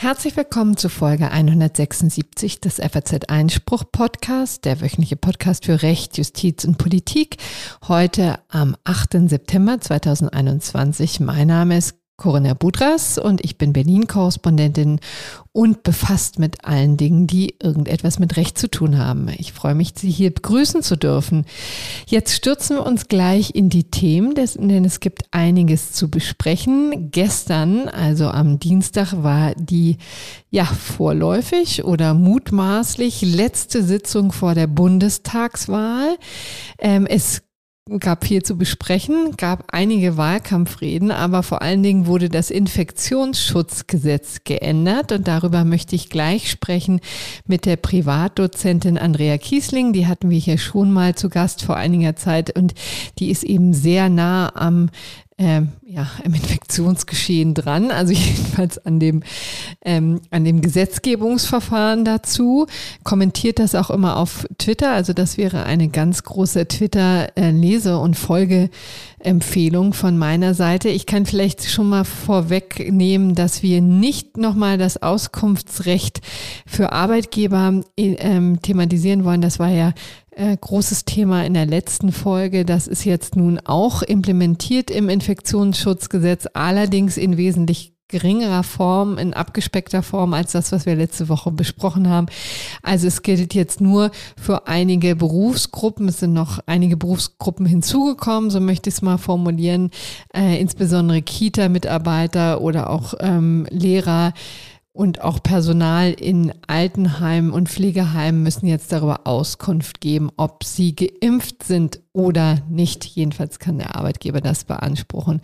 Herzlich willkommen zu Folge 176 des FAZ Einspruch Podcast, der wöchentliche Podcast für Recht, Justiz und Politik. Heute am 8. September 2021. Mein Name ist Corinna Budras und ich bin Berlin-Korrespondentin und befasst mit allen Dingen, die irgendetwas mit Recht zu tun haben. Ich freue mich, Sie hier begrüßen zu dürfen. Jetzt stürzen wir uns gleich in die Themen, denn es gibt einiges zu besprechen. Gestern, also am Dienstag, war die ja vorläufig oder mutmaßlich letzte Sitzung vor der Bundestagswahl. Ähm, es gab viel zu besprechen, gab einige Wahlkampfreden, aber vor allen Dingen wurde das Infektionsschutzgesetz geändert und darüber möchte ich gleich sprechen mit der Privatdozentin Andrea Kiesling. Die hatten wir hier schon mal zu Gast vor einiger Zeit und die ist eben sehr nah am ähm, ja, im Infektionsgeschehen dran, also jedenfalls an dem, ähm, an dem Gesetzgebungsverfahren dazu, kommentiert das auch immer auf Twitter. Also das wäre eine ganz große Twitter-Lese- und Folgeempfehlung von meiner Seite. Ich kann vielleicht schon mal vorwegnehmen, dass wir nicht nochmal das Auskunftsrecht für Arbeitgeber ähm, thematisieren wollen. Das war ja äh, großes Thema in der letzten Folge. Das ist jetzt nun auch implementiert im Infektionsschutzgesetz, allerdings in wesentlich geringerer Form, in abgespeckter Form als das, was wir letzte Woche besprochen haben. Also es gilt jetzt nur für einige Berufsgruppen. Es sind noch einige Berufsgruppen hinzugekommen, so möchte ich es mal formulieren, äh, insbesondere Kita-Mitarbeiter oder auch ähm, Lehrer und auch Personal in Altenheimen und Pflegeheimen müssen jetzt darüber Auskunft geben, ob sie geimpft sind oder nicht. Jedenfalls kann der Arbeitgeber das beanspruchen.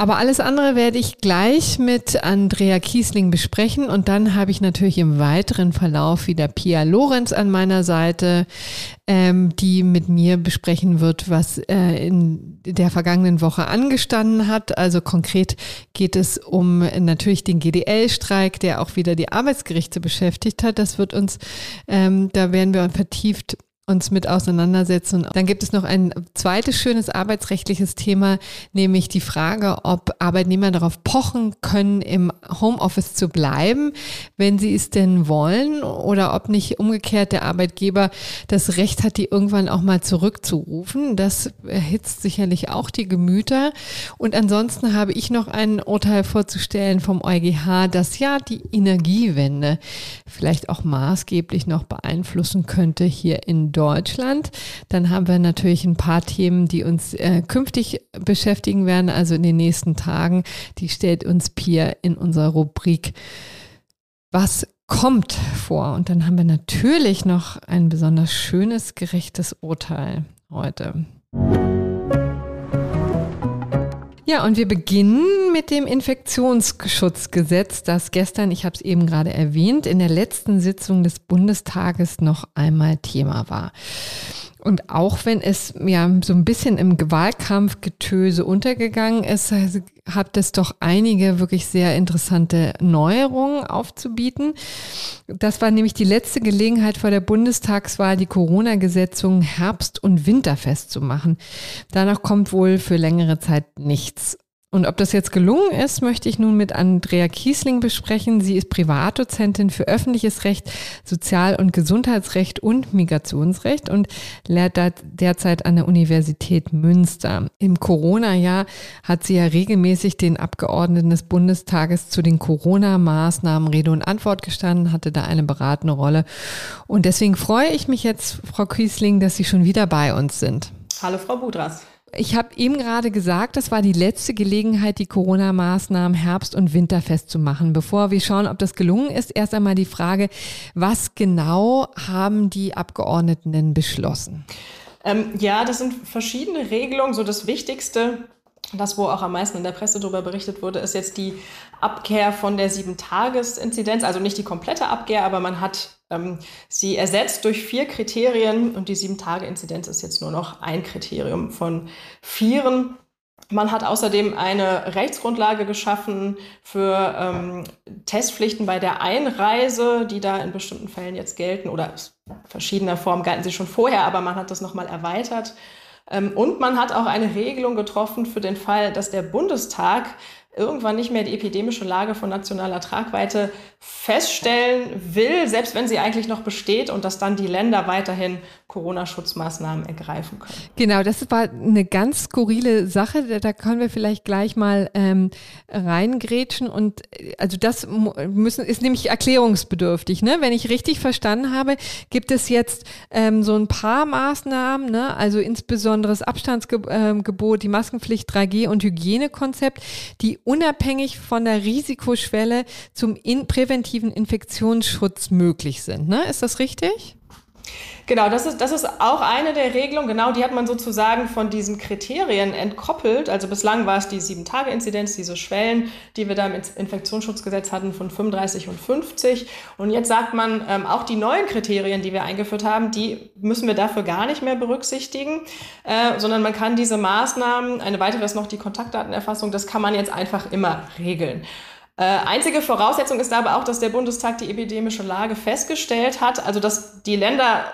Aber alles andere werde ich gleich mit Andrea Kiesling besprechen und dann habe ich natürlich im weiteren Verlauf wieder Pia Lorenz an meiner Seite, ähm, die mit mir besprechen wird, was äh, in der vergangenen Woche angestanden hat. Also konkret geht es um natürlich den GDL-Streik, der auch wieder die Arbeitsgerichte beschäftigt hat. Das wird uns, ähm, da werden wir vertieft uns mit auseinandersetzen. Dann gibt es noch ein zweites schönes arbeitsrechtliches Thema, nämlich die Frage, ob Arbeitnehmer darauf pochen können, im Homeoffice zu bleiben, wenn sie es denn wollen, oder ob nicht umgekehrt der Arbeitgeber das Recht hat, die irgendwann auch mal zurückzurufen. Das erhitzt sicherlich auch die Gemüter. Und ansonsten habe ich noch ein Urteil vorzustellen vom EuGH, das ja die Energiewende vielleicht auch maßgeblich noch beeinflussen könnte hier in Deutschland. Deutschland. Dann haben wir natürlich ein paar Themen, die uns äh, künftig beschäftigen werden, also in den nächsten Tagen. Die stellt uns Pia in unserer Rubrik Was kommt vor. Und dann haben wir natürlich noch ein besonders schönes, gerechtes Urteil heute. Ja, und wir beginnen mit dem Infektionsschutzgesetz, das gestern, ich habe es eben gerade erwähnt, in der letzten Sitzung des Bundestages noch einmal Thema war. Und auch wenn es ja so ein bisschen im Wahlkampfgetöse untergegangen ist, hat es doch einige wirklich sehr interessante Neuerungen aufzubieten. Das war nämlich die letzte Gelegenheit vor der Bundestagswahl, die Corona-Gesetzung Herbst- und Winterfest zu machen. Danach kommt wohl für längere Zeit nichts. Und ob das jetzt gelungen ist, möchte ich nun mit Andrea Kiesling besprechen. Sie ist Privatdozentin für öffentliches Recht, Sozial- und Gesundheitsrecht und Migrationsrecht und lehrt derzeit an der Universität Münster. Im Corona-Jahr hat sie ja regelmäßig den Abgeordneten des Bundestages zu den Corona-Maßnahmen Rede und Antwort gestanden, hatte da eine beratende Rolle. Und deswegen freue ich mich jetzt, Frau Kiesling, dass Sie schon wieder bei uns sind. Hallo, Frau Budras. Ich habe eben gerade gesagt, das war die letzte Gelegenheit, die Corona-Maßnahmen Herbst- und Winterfest zu machen. Bevor wir schauen, ob das gelungen ist, erst einmal die Frage, was genau haben die Abgeordneten denn beschlossen? Ähm, ja, das sind verschiedene Regelungen. So das Wichtigste das, wo auch am meisten in der Presse darüber berichtet wurde, ist jetzt die Abkehr von der Sieben-Tages-Inzidenz. Also nicht die komplette Abkehr, aber man hat sie ersetzt durch vier Kriterien und die Sieben-Tage-Inzidenz ist jetzt nur noch ein Kriterium von vieren. Man hat außerdem eine Rechtsgrundlage geschaffen für ähm, Testpflichten bei der Einreise, die da in bestimmten Fällen jetzt gelten oder in verschiedener Form galten sie schon vorher, aber man hat das nochmal erweitert Ähm, und man hat auch eine Regelung getroffen für den Fall, dass der Bundestag irgendwann nicht mehr die epidemische Lage von nationaler Tragweite feststellen will, selbst wenn sie eigentlich noch besteht und dass dann die Länder weiterhin Corona-Schutzmaßnahmen ergreifen können. Genau, das war eine ganz skurrile Sache. Da, können wir vielleicht gleich mal ähm, reingrätschen. Und äh, also das müssen, ist nämlich erklärungsbedürftig. Ne? Wenn ich richtig verstanden habe, gibt es jetzt ähm, so ein paar Maßnahmen, ne? also insbesondere das Abstandsgebot, ähm, die Maskenpflicht 3G und Hygienekonzept, die unabhängig von der Risikoschwelle zum in präventiven Infektionsschutz möglich sind. Ne? Ist das richtig? Genau, das ist, das ist auch eine der Regelungen. Genau, die hat man sozusagen von diesen Kriterien entkoppelt. Also bislang war es die Sieben-Tage-Inzidenz, diese Schwellen, die wir da im Infektionsschutzgesetz hatten von 35 und 50. Und jetzt sagt man, ähm, auch die neuen Kriterien, die wir eingeführt haben, die müssen wir dafür gar nicht mehr berücksichtigen, äh, sondern man kann diese Maßnahmen, eine weitere ist noch die Kontaktdatenerfassung, das kann man jetzt einfach immer regeln. Äh, einzige Voraussetzung ist aber auch, dass der Bundestag die epidemische Lage festgestellt hat, also dass die Länder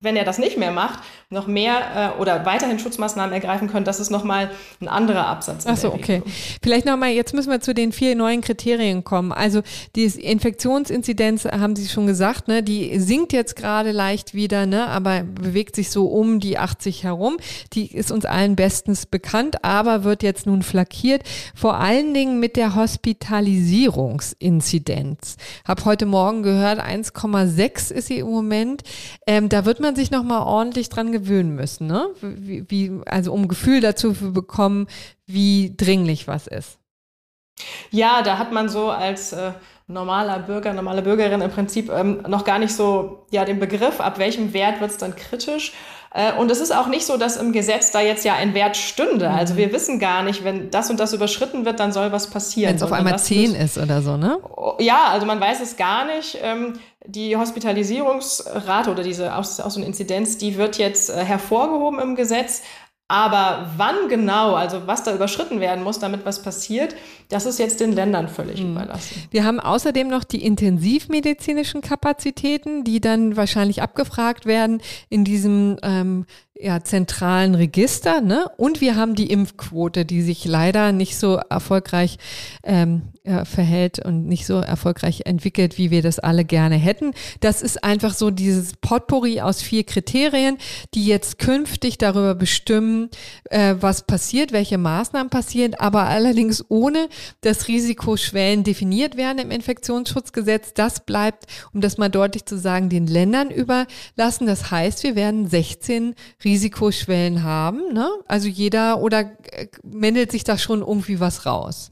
wenn er das nicht mehr macht, noch mehr äh, oder weiterhin Schutzmaßnahmen ergreifen können, das ist nochmal ein anderer Absatz. Ach so, okay. Vielleicht nochmal, jetzt müssen wir zu den vier neuen Kriterien kommen. Also die Infektionsinzidenz, haben Sie schon gesagt, ne, die sinkt jetzt gerade leicht wieder, ne, aber bewegt sich so um die 80 herum. Die ist uns allen bestens bekannt, aber wird jetzt nun flankiert, vor allen Dingen mit der Hospitalisierungsinzidenz. Hab heute Morgen gehört, 1,6 ist sie im Moment. Ähm, da wird man sich noch mal ordentlich dran gewöhnen müssen, ne? Wie, wie, also um ein Gefühl dazu zu bekommen, wie dringlich was ist. Ja, da hat man so als äh, normaler Bürger, normale Bürgerin im Prinzip ähm, noch gar nicht so ja den Begriff, ab welchem Wert wird es dann kritisch. Äh, und es ist auch nicht so, dass im Gesetz da jetzt ja ein Wert stünde. Also mhm. wir wissen gar nicht, wenn das und das überschritten wird, dann soll was passieren. Wenn es auf einmal 10 ist oder so, ne? Ja, also man weiß es gar nicht. Ähm, die Hospitalisierungsrate oder diese aus, aus eine Inzidenz, die wird jetzt äh, hervorgehoben im Gesetz. Aber wann genau, also was da überschritten werden muss, damit was passiert, das ist jetzt den Ländern völlig mhm. überlassen. Wir haben außerdem noch die intensivmedizinischen Kapazitäten, die dann wahrscheinlich abgefragt werden in diesem ähm, ja, zentralen Register. Ne? Und wir haben die Impfquote, die sich leider nicht so erfolgreich ähm, ja, verhält und nicht so erfolgreich entwickelt, wie wir das alle gerne hätten. Das ist einfach so dieses Potpourri aus vier Kriterien, die jetzt künftig darüber bestimmen, äh, was passiert, welche Maßnahmen passieren, aber allerdings ohne, dass Risikoschwellen definiert werden im Infektionsschutzgesetz. Das bleibt, um das mal deutlich zu sagen, den Ländern überlassen. Das heißt, wir werden 16 Risikoschwellen haben. Ne? Also jeder oder äh, mendelt sich da schon irgendwie was raus?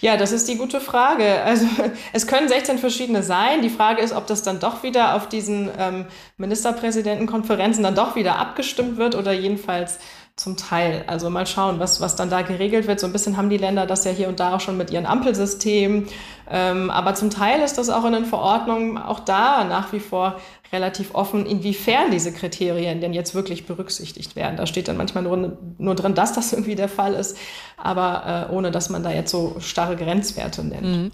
Ja, das ist die gute Frage. Also es können 16 verschiedene sein. Die Frage ist, ob das dann doch wieder auf diesen ähm, Ministerpräsidentenkonferenzen dann doch wieder abgestimmt wird oder jedenfalls zum Teil. Also mal schauen, was, was dann da geregelt wird. So ein bisschen haben die Länder das ja hier und da auch schon mit ihren Ampelsystemen. Ähm, aber zum Teil ist das auch in den Verordnungen auch da nach wie vor relativ offen, inwiefern diese Kriterien denn jetzt wirklich berücksichtigt werden. Da steht dann manchmal nur, nur drin, dass das irgendwie der Fall ist, aber äh, ohne dass man da jetzt so starre Grenzwerte nennt. Mhm.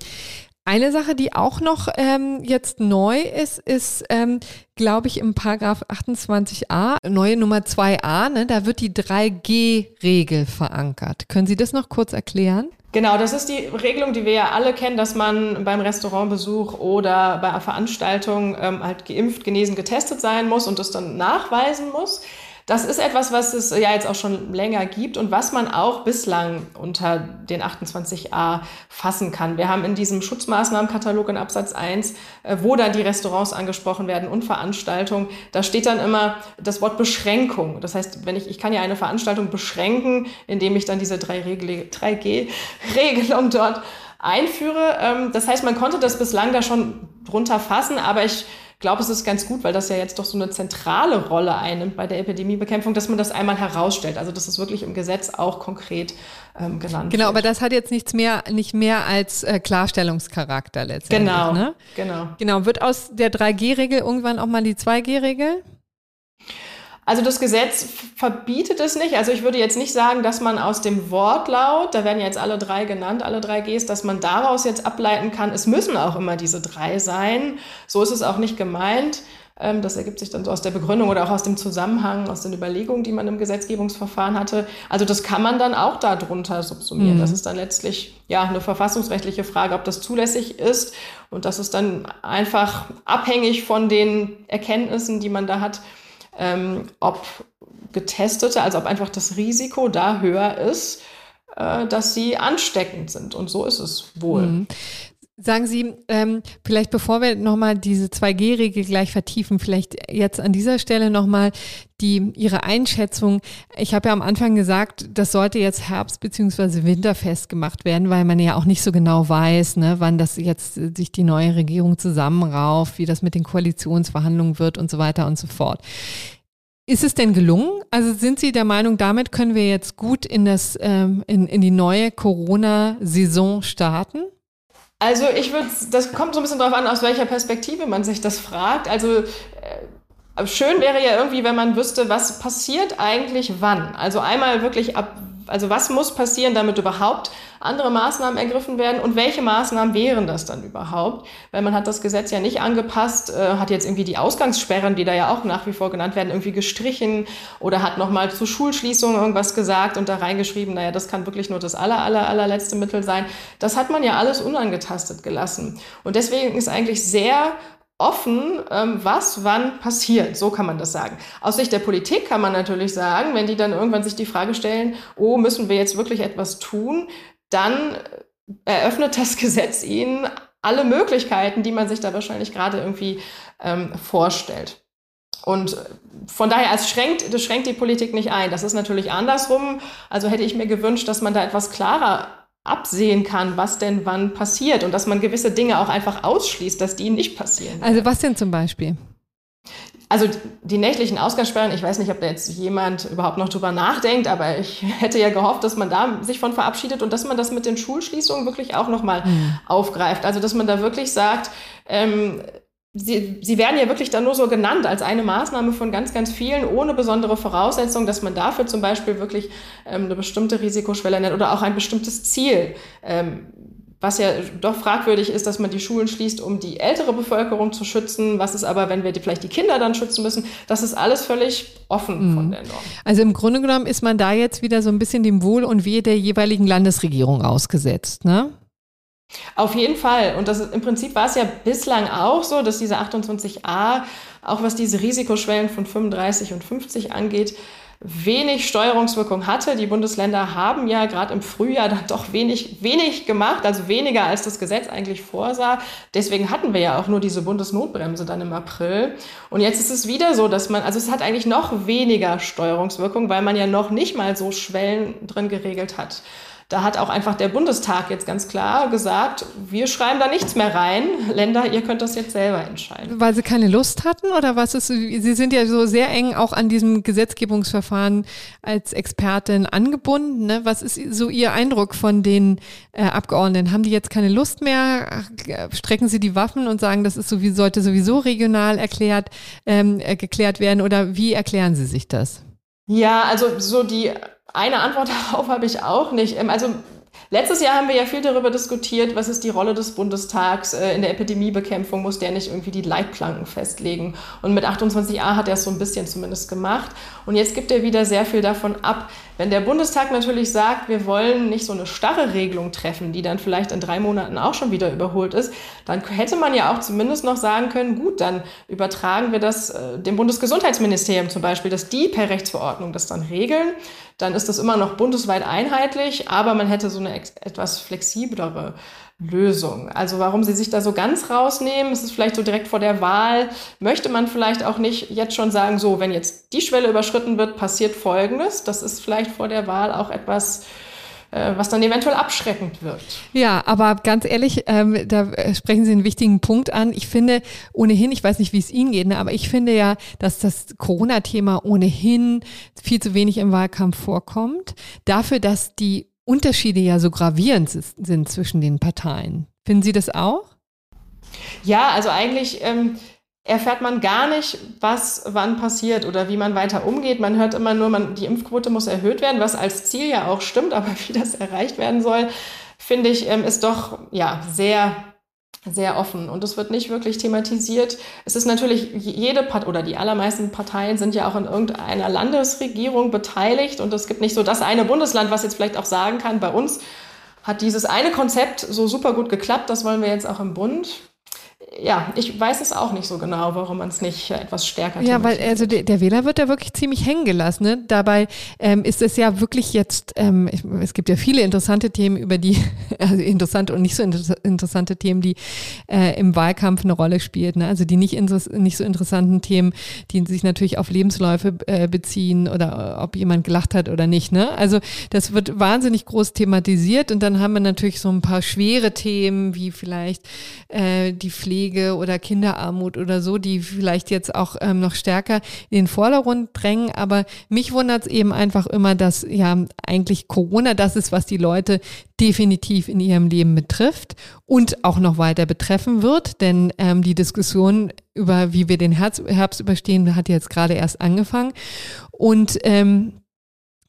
Eine Sache, die auch noch ähm, jetzt neu ist, ist, ähm, glaube ich, im Paragraph 28a, neue Nummer 2a, ne, da wird die 3G-Regel verankert. Können Sie das noch kurz erklären? Genau, das ist die Regelung, die wir ja alle kennen, dass man beim Restaurantbesuch oder bei einer Veranstaltung ähm, halt geimpft, genesen, getestet sein muss und das dann nachweisen muss. Das ist etwas, was es ja jetzt auch schon länger gibt und was man auch bislang unter den 28a fassen kann. Wir haben in diesem Schutzmaßnahmenkatalog in Absatz 1, äh, wo dann die Restaurants angesprochen werden und Veranstaltungen, da steht dann immer das Wort Beschränkung. Das heißt, wenn ich, ich kann ja eine Veranstaltung beschränken, indem ich dann diese 3G-Regelung dort einführe. Ähm, das heißt, man konnte das bislang da schon drunter fassen, aber ich glaube, es ist ganz gut, weil das ja jetzt doch so eine zentrale Rolle einnimmt bei der Epidemiebekämpfung, dass man das einmal herausstellt. Also dass es wirklich im Gesetz auch konkret ähm, genannt Genau, wird. aber das hat jetzt nichts mehr, nicht mehr als äh, Klarstellungscharakter letztendlich. Genau, ne? genau. Genau, wird aus der 3G-Regel irgendwann auch mal die 2G-Regel? Also das Gesetz verbietet es nicht. Also ich würde jetzt nicht sagen, dass man aus dem Wortlaut, da werden jetzt alle drei genannt, alle drei Gs, dass man daraus jetzt ableiten kann, es müssen auch immer diese drei sein. So ist es auch nicht gemeint. Ähm, das ergibt sich dann so aus der Begründung oder auch aus dem Zusammenhang, aus den Überlegungen, die man im Gesetzgebungsverfahren hatte. Also das kann man dann auch darunter subsumieren. Mhm. Das ist dann letztlich ja eine verfassungsrechtliche Frage, ob das zulässig ist. Und das ist dann einfach abhängig von den Erkenntnissen, die man da hat, ähm, ob Getestete, also ob einfach das Risiko da höher ist, äh, dass sie ansteckend sind. Und so ist es wohl. Sagen Sie, ähm, vielleicht bevor wir nochmal diese 2G-Regel gleich vertiefen, vielleicht jetzt an dieser Stelle nochmal die, Ihre Einschätzung. Ich habe ja am Anfang gesagt, das sollte jetzt Herbst- bzw. Winterfest gemacht werden, weil man ja auch nicht so genau weiß, ne, wann das jetzt sich die neue Regierung zusammenrauft, wie das mit den Koalitionsverhandlungen wird und so weiter und so fort. Ist es denn gelungen? Also sind Sie der Meinung, damit können wir jetzt gut in, das, ähm, in, in die neue Corona-Saison starten? Also ich würde, das kommt so ein bisschen darauf an, aus welcher Perspektive man sich das fragt. Also äh, schön wäre ja irgendwie, wenn man wüsste, was passiert eigentlich wann. Also einmal wirklich ab also was muss passieren, damit überhaupt andere Maßnahmen ergriffen werden und welche Maßnahmen wären das dann überhaupt? Weil man hat das Gesetz ja nicht angepasst, äh, hat jetzt irgendwie die Ausgangssperren, die da ja auch nach wie vor genannt werden, irgendwie gestrichen oder hat nochmal zu Schulschließungen irgendwas gesagt und da reingeschrieben, naja, das kann wirklich nur das aller, aller, allerletzte Mittel sein. Das hat man ja alles unangetastet gelassen. Und deswegen ist eigentlich sehr offen, ähm, was wann passiert. So kann man das sagen. Aus Sicht der Politik kann man natürlich sagen, wenn die dann irgendwann sich die Frage stellen, oh, müssen wir jetzt wirklich etwas tun, dann eröffnet das Gesetz ihnen alle Möglichkeiten, die man sich da wahrscheinlich gerade irgendwie ähm, vorstellt. Und von daher, es schränkt, das schränkt die Politik nicht ein. Das ist natürlich andersrum. Also hätte ich mir gewünscht, dass man da etwas klarer absehen kann, was denn wann passiert und dass man gewisse Dinge auch einfach ausschließt, dass die nicht passieren. Also was denn zum Beispiel? Also die nächtlichen Ausgangssperren, ich weiß nicht, ob da jetzt jemand überhaupt noch drüber nachdenkt, aber ich hätte ja gehofft, dass man da sich von verabschiedet und dass man das mit den Schulschließungen wirklich auch nochmal mhm. aufgreift. Also dass man da wirklich sagt, ähm, Sie, sie werden ja wirklich dann nur so genannt als eine Maßnahme von ganz, ganz vielen, ohne besondere Voraussetzung, dass man dafür zum Beispiel wirklich ähm, eine bestimmte Risikoschwelle nennt oder auch ein bestimmtes Ziel. Ähm, was ja doch fragwürdig ist, dass man die Schulen schließt, um die ältere Bevölkerung zu schützen. Was ist aber, wenn wir die, vielleicht die Kinder dann schützen müssen? Das ist alles völlig offen mhm. von der Norm. Also im Grunde genommen ist man da jetzt wieder so ein bisschen dem Wohl und Wehe der jeweiligen Landesregierung ausgesetzt, ne? Auf jeden Fall. Und das im Prinzip war es ja bislang auch so, dass diese 28a, auch was diese Risikoschwellen von 35 und 50 angeht, wenig Steuerungswirkung hatte. Die Bundesländer haben ja gerade im Frühjahr dann doch wenig, wenig gemacht, also weniger als das Gesetz eigentlich vorsah. Deswegen hatten wir ja auch nur diese Bundesnotbremse dann im April. Und jetzt ist es wieder so, dass man, also es hat eigentlich noch weniger Steuerungswirkung, weil man ja noch nicht mal so Schwellen drin geregelt hat. Da hat auch einfach der Bundestag jetzt ganz klar gesagt, wir schreiben da nichts mehr rein. Länder, ihr könnt das jetzt selber entscheiden. Weil sie keine Lust hatten oder was ist, Sie sind ja so sehr eng auch an diesem Gesetzgebungsverfahren als Expertin angebunden. Ne? Was ist so Ihr Eindruck von den äh, Abgeordneten? Haben die jetzt keine Lust mehr? Strecken sie die Waffen und sagen, das ist sowieso, sollte sowieso regional erklärt, ähm, äh, geklärt werden oder wie erklären Sie sich das? Ja, also so die eine Antwort darauf habe ich auch nicht. Ähm, also Letztes Jahr haben wir ja viel darüber diskutiert, was ist die Rolle des Bundestags äh, in der Epidemiebekämpfung, muss der nicht irgendwie die Leitplanken festlegen. Und mit 28a hat er es so ein bisschen zumindest gemacht. Und jetzt gibt er wieder sehr viel davon ab. Wenn der Bundestag natürlich sagt, wir wollen nicht so eine starre Regelung treffen, die dann vielleicht in drei Monaten auch schon wieder überholt ist, dann hätte man ja auch zumindest noch sagen können, gut, dann übertragen wir das äh, dem Bundesgesundheitsministerium zum Beispiel, dass die per Rechtsverordnung das dann regeln. Dann ist das immer noch bundesweit einheitlich, aber man hätte so eine etwas flexiblere Lösung. Also warum sie sich da so ganz rausnehmen, ist es vielleicht so direkt vor der Wahl, möchte man vielleicht auch nicht jetzt schon sagen, so, wenn jetzt die Schwelle überschritten wird, passiert Folgendes. Das ist vielleicht vor der Wahl auch etwas äh, was dann eventuell abschreckend wirkt. Ja, aber ganz ehrlich, ähm, da äh, sprechen Sie einen wichtigen Punkt an. Ich finde ohnehin, ich weiß nicht, wie es Ihnen geht, ne, aber ich finde ja, dass das Corona-Thema ohnehin viel zu wenig im Wahlkampf vorkommt. Dafür, dass die Unterschiede ja so gravierend sind zwischen den Parteien. Finden Sie das auch? Ja, also eigentlich ähm, erfährt man gar nicht, was wann passiert oder wie man weiter umgeht. Man hört immer nur, man, die Impfquote muss erhöht werden, was als Ziel ja auch stimmt, aber wie das erreicht werden soll, finde ich, ähm, ist doch ja sehr sehr offen. Und es wird nicht wirklich thematisiert. Es ist natürlich jede Part oder die allermeisten Parteien sind ja auch in irgendeiner Landesregierung beteiligt. Und es gibt nicht so das eine Bundesland, was jetzt vielleicht auch sagen kann, bei uns hat dieses eine Konzept so super gut geklappt, das wollen wir jetzt auch im Bund ja, ich weiß es auch nicht so genau, warum man es nicht etwas stärker Ja, weil also der, der, Wähler wird da wirklich ziemlich hängen gelassen. Ne? Dabei ähm, ist es ja wirklich jetzt, ähm, es gibt ja viele interessante Themen, über die, also interessante und nicht so interessante Themen, die äh, im Wahlkampf eine Rolle spielen. Ne? Also die nicht, nicht so interessanten Themen, die sich natürlich auf Lebensläufe äh, beziehen oder ob jemand gelacht hat oder nicht. Ne? Also das wird wahnsinnig groß thematisiert und dann haben wir natürlich so ein paar schwere Themen, wie vielleicht äh, die Pflege Pflege oder Kinderarmut oder so, die vielleicht jetzt auch ähm, noch stärker in den Vordergrund drängen. Aber mich wundert es eben einfach immer, dass ja eigentlich Corona das ist, was die Leute definitiv in ihrem Leben betrifft und auch noch weiter betreffen wird. Denn ähm, die Diskussion über, wie wir den Herbst, Herbst überstehen, hat jetzt gerade erst angefangen. Und ähm,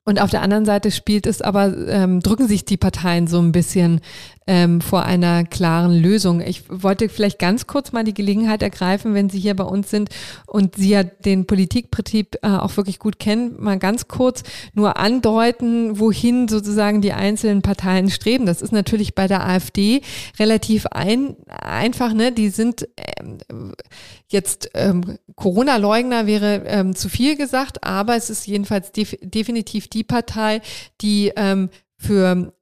und auf der anderen Seite spielt es aber, ähm, drücken sich die Parteien so ein bisschen ähm, vor einer klaren Lösung. Ich wollte vielleicht ganz kurz mal die Gelegenheit ergreifen, wenn Sie hier bei uns sind und Sie ja den Politikbetrieb äh, auch wirklich gut kennen, mal ganz kurz nur andeuten, wohin sozusagen die einzelnen Parteien streben. Das ist natürlich bei der AfD relativ ein, einfach, ne? Die sind ähm, jetzt ähm, Corona-Leugner wäre ähm, zu viel gesagt, aber es ist jedenfalls def definitiv die Partei, die ähm, für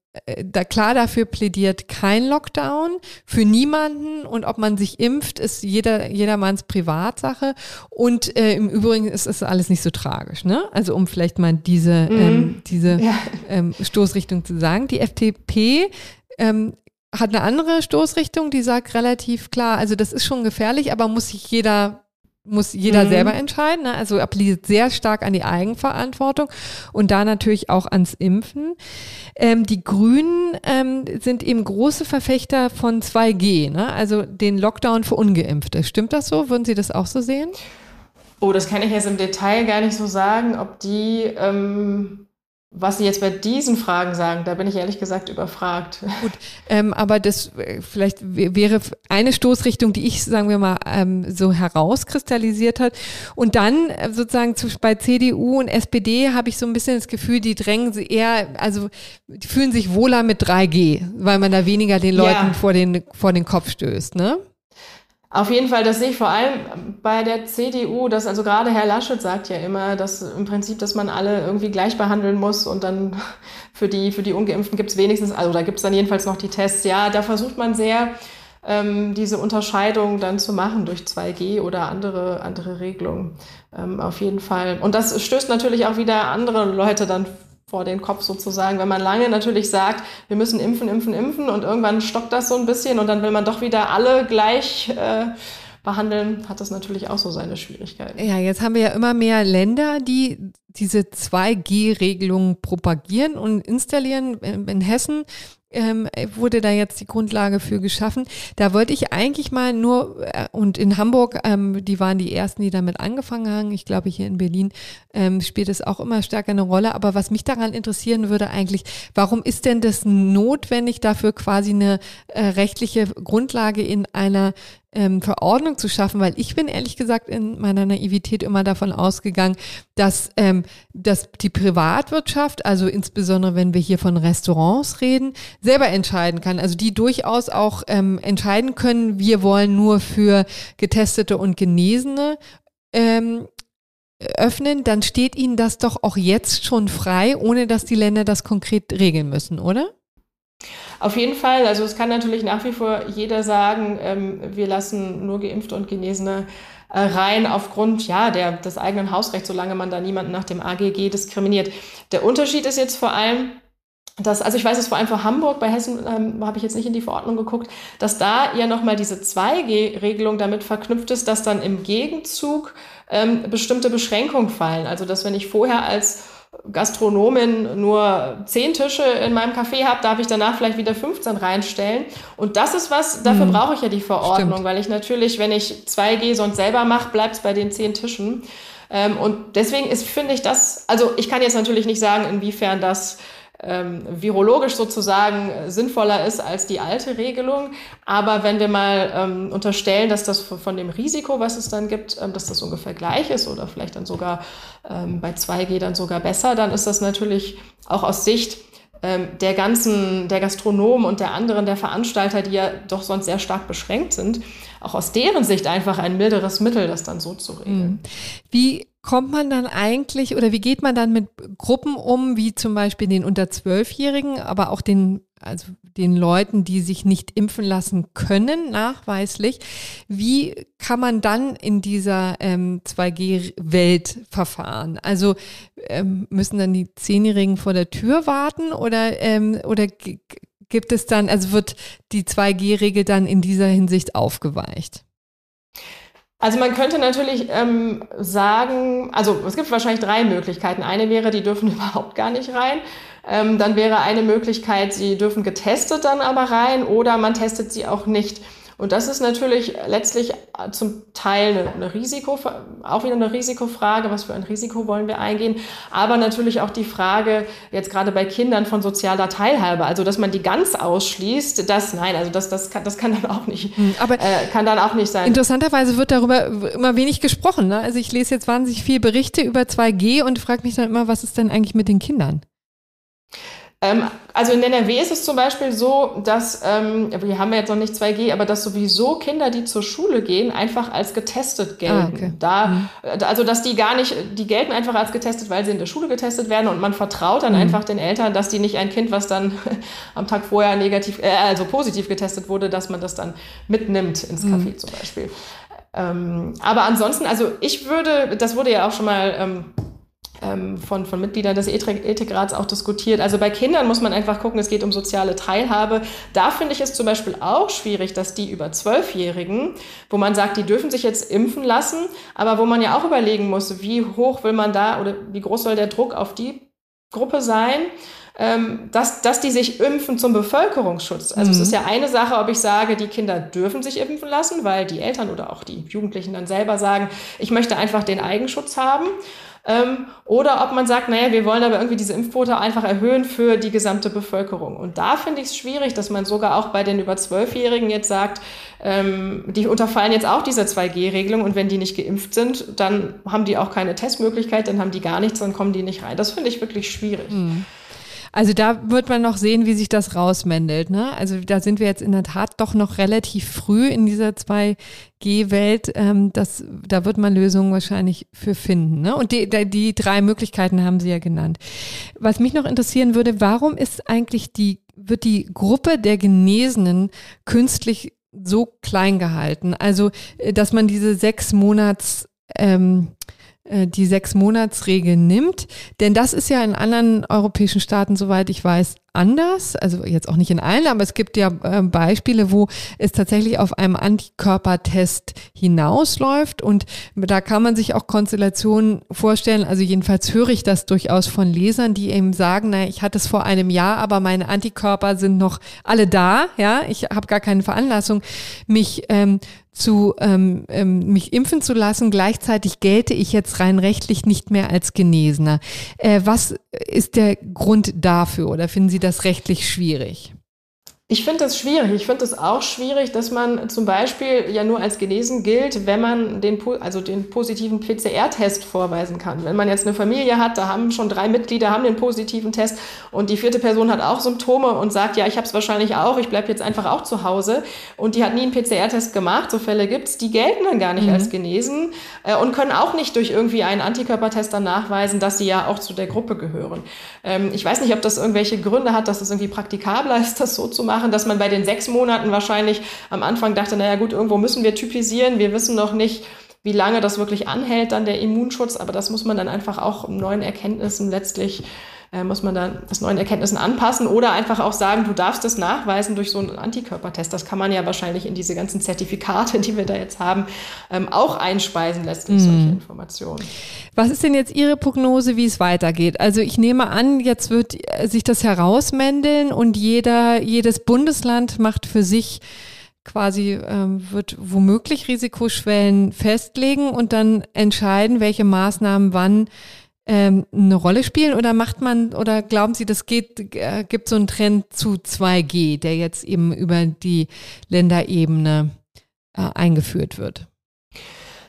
da klar dafür plädiert kein Lockdown für niemanden und ob man sich impft, ist jeder jedermanns Privatsache und äh, im Übrigen ist es alles nicht so tragisch, ne? Also um vielleicht mal diese mhm. ähm, diese ja. ähm, Stoßrichtung zu sagen, die FDP ähm, hat eine andere Stoßrichtung, die sagt relativ klar, also das ist schon gefährlich, aber muss sich jeder muss jeder mhm. selber entscheiden. Ne? Also appelliert sehr stark an die Eigenverantwortung und da natürlich auch ans Impfen. Ähm, die Grünen ähm, sind eben große Verfechter von 2G, ne? also den Lockdown für Ungeimpfte. Stimmt das so? Würden Sie das auch so sehen? Oh, das kann ich jetzt im Detail gar nicht so sagen, ob die ähm, was Sie jetzt bei diesen Fragen sagen, da bin ich ehrlich gesagt überfragt. Gut, ähm, aber das äh, vielleicht wäre eine Stoßrichtung, die ich, sagen wir mal, ähm, so herauskristallisiert hat. Und dann äh, sozusagen zu, bei CDU und SPD habe ich so ein bisschen das Gefühl, die drängen sie eher, also die fühlen sich wohler mit 3G, weil man da weniger den Leuten ja. vor, den, vor den Kopf stößt, ne? Auf jeden Fall, das sehe ich vor allem bei der CDU, dass also gerade Herr Laschet sagt ja immer, dass im Prinzip, dass man alle irgendwie gleich behandeln muss und dann für die, für die Ungeimpften gibt es wenigstens, also da gibt es dann jedenfalls noch die Tests. Ja, da versucht man sehr, ähm, diese Unterscheidung dann zu machen durch 2G oder andere, andere Regelungen. Ähm, auf jeden Fall. Und das stößt natürlich auch wieder andere Leute dann vor den Kopf sozusagen, wenn man lange natürlich sagt, wir müssen impfen, impfen, impfen und irgendwann stockt das so ein bisschen und dann will man doch wieder alle gleich äh, behandeln, hat das natürlich auch so seine Schwierigkeiten. Ja, jetzt haben wir ja immer mehr Länder, die diese 2G-Regelung propagieren und installieren. In Hessen ähm, wurde da jetzt die Grundlage für geschaffen. Da wollte ich eigentlich mal nur, äh, und in Hamburg, ähm, die waren die ersten, die damit angefangen haben. Ich glaube, hier in Berlin ähm, spielt es auch immer stärker eine Rolle. Aber was mich daran interessieren würde eigentlich, warum ist denn das notwendig, dafür quasi eine äh, rechtliche Grundlage in einer ähm, Verordnung zu schaffen, weil ich bin ehrlich gesagt in meiner Naivität immer davon ausgegangen, dass, ähm, dass die Privatwirtschaft, also insbesondere wenn wir hier von Restaurants reden, selber entscheiden kann. Also die durchaus auch ähm, entscheiden können, wir wollen nur für Getestete und Genesene ähm, öffnen, dann steht ihnen das doch auch jetzt schon frei, ohne dass die Länder das konkret regeln müssen, oder? Auf jeden Fall, also es kann natürlich nach wie vor jeder sagen, ähm, wir lassen nur Geimpfte und Genesene äh, rein aufgrund ja, der, des eigenen Hausrechts, solange man da niemanden nach dem AGG diskriminiert. Der Unterschied ist jetzt vor allem, dass, also ich weiß es vor allem für Hamburg, bei Hessen ähm, habe ich jetzt nicht in die Verordnung geguckt, dass da ja nochmal diese 2G-Regelung damit verknüpft ist, dass dann im Gegenzug ähm, bestimmte Beschränkungen fallen. Also dass wenn ich vorher als Gastronomin nur zehn Tische in meinem Café habe, darf ich danach vielleicht wieder 15 reinstellen. Und das ist was, dafür hm. brauche ich ja die Verordnung, Stimmt. weil ich natürlich, wenn ich 2G sonst selber mache, bleibt es bei den zehn Tischen. Ähm, und deswegen ist, finde ich das, also ich kann jetzt natürlich nicht sagen, inwiefern das ähm, virologisch sozusagen sinnvoller ist als die alte Regelung. Aber wenn wir mal ähm, unterstellen, dass das von dem Risiko, was es dann gibt, ähm, dass das ungefähr gleich ist oder vielleicht dann sogar ähm, bei 2G dann sogar besser, dann ist das natürlich auch aus Sicht ähm, der ganzen, der Gastronomen und der anderen, der Veranstalter, die ja doch sonst sehr stark beschränkt sind, auch aus deren Sicht einfach ein milderes Mittel, das dann so zu regeln. Mhm. Wie kommt man dann eigentlich oder wie geht man dann mit Gruppen um, wie zum Beispiel den unter Zwölfjährigen, aber auch den, also den Leuten, die sich nicht impfen lassen können, nachweislich? Wie kann man dann in dieser ähm, 2G-Welt verfahren? Also ähm, müssen dann die Zehnjährigen vor der Tür warten oder, ähm, oder gibt es dann, also wird die 2G-Regel dann in dieser Hinsicht aufgeweicht? Also man könnte natürlich ähm, sagen, also es gibt wahrscheinlich drei Möglichkeiten. Eine wäre, die dürfen überhaupt gar nicht rein. Ähm, dann wäre eine Möglichkeit, sie dürfen getestet dann aber rein oder man testet sie auch nicht. Und das ist natürlich letztlich zum Teil eine, eine Risiko, auch wieder eine Risikofrage, was für ein Risiko wollen wir eingehen, aber natürlich auch die Frage, jetzt gerade bei Kindern von sozialer Teilhabe, also dass man die ganz ausschließt, das nein, also das, das, kann, das kann dann auch nicht, hm, aber äh, kann dann auch nicht sein. Interessanterweise wird darüber immer wenig gesprochen. Ne? Also ich lese jetzt wahnsinnig viele Berichte über 2G und frage mich dann immer, was ist denn eigentlich mit den Kindern? Ähm, also in NRW ist es zum Beispiel so, dass, ähm, wir haben ja jetzt noch nicht 2G, aber dass sowieso Kinder, die zur Schule gehen, einfach als getestet gelten. Ah, okay. da, mhm. Äh, also dass die gar nicht, die gelten einfach als getestet, weil sie in der Schule getestet werden und man vertraut dann mhm. einfach den Eltern, dass die nicht ein Kind, was dann am Tag vorher negativ, äh, also positiv getestet wurde, dass man das dann mitnimmt ins mhm. Café mhm. zum Beispiel. Ähm, aber ansonsten, also ich würde, das wurde ja auch schon mal ähm, von, von Mitgliedern des Ethikrats auch diskutiert. Also bei Kindern muss man einfach gucken, es geht um soziale Teilhabe. Da finde ich es zum Beispiel auch schwierig, dass die über Zwölfjährigen, wo man sagt, die dürfen sich jetzt impfen lassen, aber wo man ja auch überlegen muss, wie hoch will man da oder wie groß soll der Druck auf die Gruppe sein, ähm, dass, dass die sich impfen zum Bevölkerungsschutz. Also mhm. es ist ja eine Sache, ob ich sage, die Kinder dürfen sich impfen lassen, weil die Eltern oder auch die Jugendlichen dann selber sagen, ich möchte einfach den Eigenschutz haben. Ähm, oder ob man sagt, naja, wir wollen aber irgendwie diese Impfquote einfach erhöhen für die gesamte Bevölkerung. Und da finde ich es schwierig, dass man sogar auch bei den über Zwölfjährigen jetzt sagt, ähm, die unterfallen jetzt auch dieser 2G-Regelung und wenn die nicht geimpft sind, dann haben die auch keine Testmöglichkeit, dann haben die gar nichts, dann kommen die nicht rein. Das finde ich wirklich schwierig. Mhm. Also da wird man noch sehen, wie sich das rausmändelt. Ne? Also da sind wir jetzt in der Tat doch noch relativ früh in dieser 2G-Welt. Ähm, das, da wird man Lösungen wahrscheinlich für finden. Ne? Und die, die drei Möglichkeiten haben Sie ja genannt. Was mich noch interessieren würde, warum ist eigentlich die, wird die Gruppe der Genesenen künstlich so klein gehalten? Also, äh, dass man diese sechs Monats ähm, äh, die Sechs-Monats-Regel nimmt. Denn das ist ja in anderen europäischen Staaten, soweit ich weiß, anders. Also jetzt auch nicht in allen, aber es gibt ja äh, Beispiele, wo es tatsächlich auf einem Antikörpertest hinausläuft. Und da kann man sich auch Konstellationen vorstellen. Also jedenfalls höre ich das durchaus von Lesern, die eben sagen, naja, ich hatte es vor einem Jahr, aber meine Antikörper sind noch alle da. Ja, ich habe gar keine Veranlassung, mich ähm, zu ähm, ähm, mich impfen zu lassen. Gleichzeitig gelte ich jetzt rein rechtlich nicht mehr als Genesener. Äh, was ist der Grund dafür oder finden Sie das rechtlich schwierig? Ich finde das schwierig. Ich finde es auch schwierig, dass man zum Beispiel ja nur als genesen gilt, wenn man den, also den positiven PCR-Test vorweisen kann. Wenn man jetzt eine Familie hat, da haben schon drei Mitglieder haben den positiven Test und die vierte Person hat auch Symptome und sagt, ja, ich habe es wahrscheinlich auch, ich bleibe jetzt einfach auch zu Hause und die hat nie einen PCR-Test gemacht, so Fälle gibt's, die gelten dann gar nicht mhm. als genesen äh, und können auch nicht durch irgendwie einen Antikörpertest dann nachweisen, dass sie ja auch zu der Gruppe gehören. Ähm, ich weiß nicht, ob das irgendwelche Gründe hat, dass es irgendwie praktikabler ist, das so zu machen machen, dass man bei den sechs Monaten wahrscheinlich am Anfang dachte, naja gut, irgendwo müssen wir typisieren, wir wissen noch nicht, wie lange das wirklich anhält, dann der Immunschutz, aber das muss man dann einfach auch neuen Erkenntnissen letztlich äh, muss man dann das neuen Erkenntnissen anpassen oder einfach auch sagen, du darfst das nachweisen durch so einen Antikörpertest. Das kann man ja wahrscheinlich in diese ganzen Zertifikate, die wir da jetzt haben, ähm, auch einspeisen, letztlich mhm. solche Informationen. Was ist denn jetzt Ihre Prognose, wie es weitergeht? Also ich nehme an, jetzt wird sich das herausmändeln und jeder, jedes Bundesland macht für sich quasi ähm, wird womöglich Risikoschwellen festlegen und dann entscheiden, welche Maßnahmen wann ähm, eine Rolle spielen oder macht man oder glauben Sie, das geht, äh, gibt so einen Trend zu 2G, der jetzt eben über die Länderebene äh, eingeführt wird?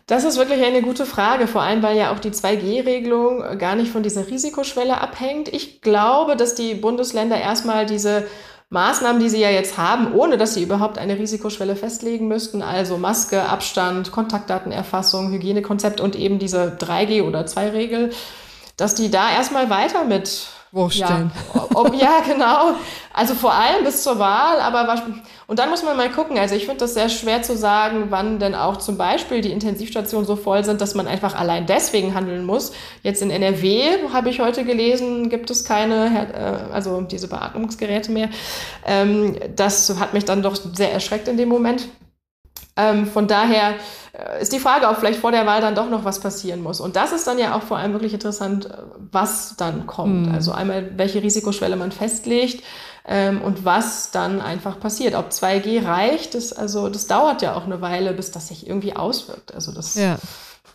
Das ist wirklich eine gute Frage, vor allem weil ja auch die 2G-Regelung gar nicht von dieser Risikoschwelle abhängt. Ich glaube, dass die Bundesländer erstmal diese Maßnahmen, die sie ja jetzt haben, ohne dass sie überhaupt eine Risikoschwelle festlegen müssten, also Maske, Abstand, Kontaktdatenerfassung, Hygienekonzept und eben diese 3G oder 2-Regel, dass die da erstmal weiter mit Wursteln. Ja, ob, ja, genau. Also vor allem bis zur Wahl, aber was, und dann muss man mal gucken. Also ich finde das sehr schwer zu sagen, wann denn auch zum Beispiel die Intensivstationen so voll sind, dass man einfach allein deswegen handeln muss. Jetzt in NRW habe ich heute gelesen, gibt es keine, äh, also diese Beatmungsgeräte mehr. Ähm, das hat mich dann doch sehr erschreckt in dem Moment. Ähm, von daher äh, ist die Frage, ob vielleicht vor der Wahl dann doch noch was passieren muss. Und das ist dann ja auch vor allem wirklich interessant, äh, was dann kommt. Mhm. Also einmal, welche Risikoschwelle man festlegt ähm, und was dann einfach passiert. Ob 2G reicht, das, also, das dauert ja auch eine Weile, bis das sich irgendwie auswirkt. Also das, ja.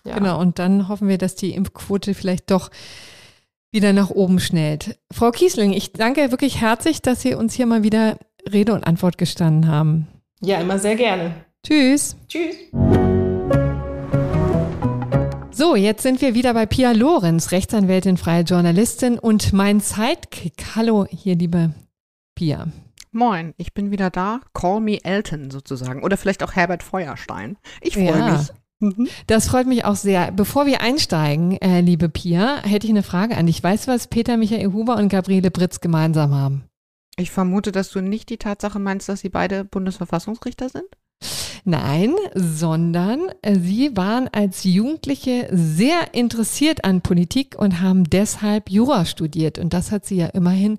ja. Genau, und dann hoffen wir, dass die Impfquote vielleicht doch wieder nach oben schnellt. Frau Kiesling, ich danke wirklich herzlich, dass Sie uns hier mal wieder Rede und Antwort gestanden haben. Ja, immer sehr gerne. Tschüss. Tschüss. So, jetzt sind wir wieder bei Pia Lorenz, Rechtsanwältin, freie Journalistin und mein Sidekick. Hallo, hier, liebe Pia. Moin, ich bin wieder da. Call me Elton sozusagen. Oder vielleicht auch Herbert Feuerstein. Ich freue ja. mich. Mhm. Das freut mich auch sehr. Bevor wir einsteigen, äh, liebe Pia, hätte ich eine Frage an dich. Weißt du, was Peter Michael Huber und Gabriele Britz gemeinsam haben? Ich vermute, dass du nicht die Tatsache meinst, dass sie beide Bundesverfassungsrichter sind? Nein, sondern sie waren als Jugendliche sehr interessiert an Politik und haben deshalb Jura studiert. Und das hat sie ja immerhin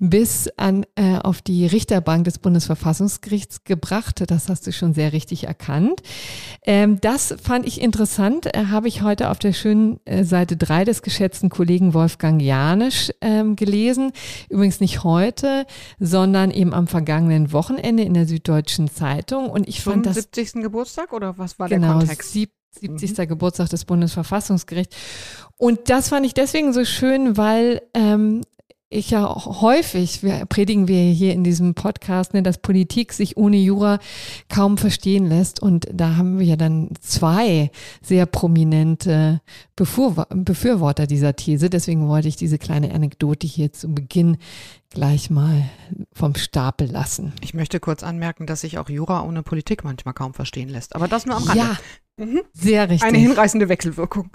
bis an, äh, auf die Richterbank des Bundesverfassungsgerichts gebracht. Das hast du schon sehr richtig erkannt. Ähm, das fand ich interessant, äh, habe ich heute auf der schönen äh, Seite 3 des geschätzten Kollegen Wolfgang Janisch ähm, gelesen. Übrigens nicht heute, sondern eben am vergangenen Wochenende in der Süddeutschen Zeitung. Und ich fand das 70. Geburtstag oder was war genau, der Kontext? Sieb 70. Mhm. Geburtstag des Bundesverfassungsgerichts. Und das fand ich deswegen so schön, weil ähm, ich ja häufig, wir predigen wir hier in diesem Podcast, ne, dass Politik sich ohne Jura kaum verstehen lässt. Und da haben wir ja dann zwei sehr prominente Befür Befürworter dieser These. Deswegen wollte ich diese kleine Anekdote hier zu Beginn gleich mal vom Stapel lassen. Ich möchte kurz anmerken, dass sich auch Jura ohne Politik manchmal kaum verstehen lässt. Aber das nur am Rande. Ja, mhm. sehr richtig. Eine hinreißende Wechselwirkung.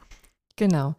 Genau.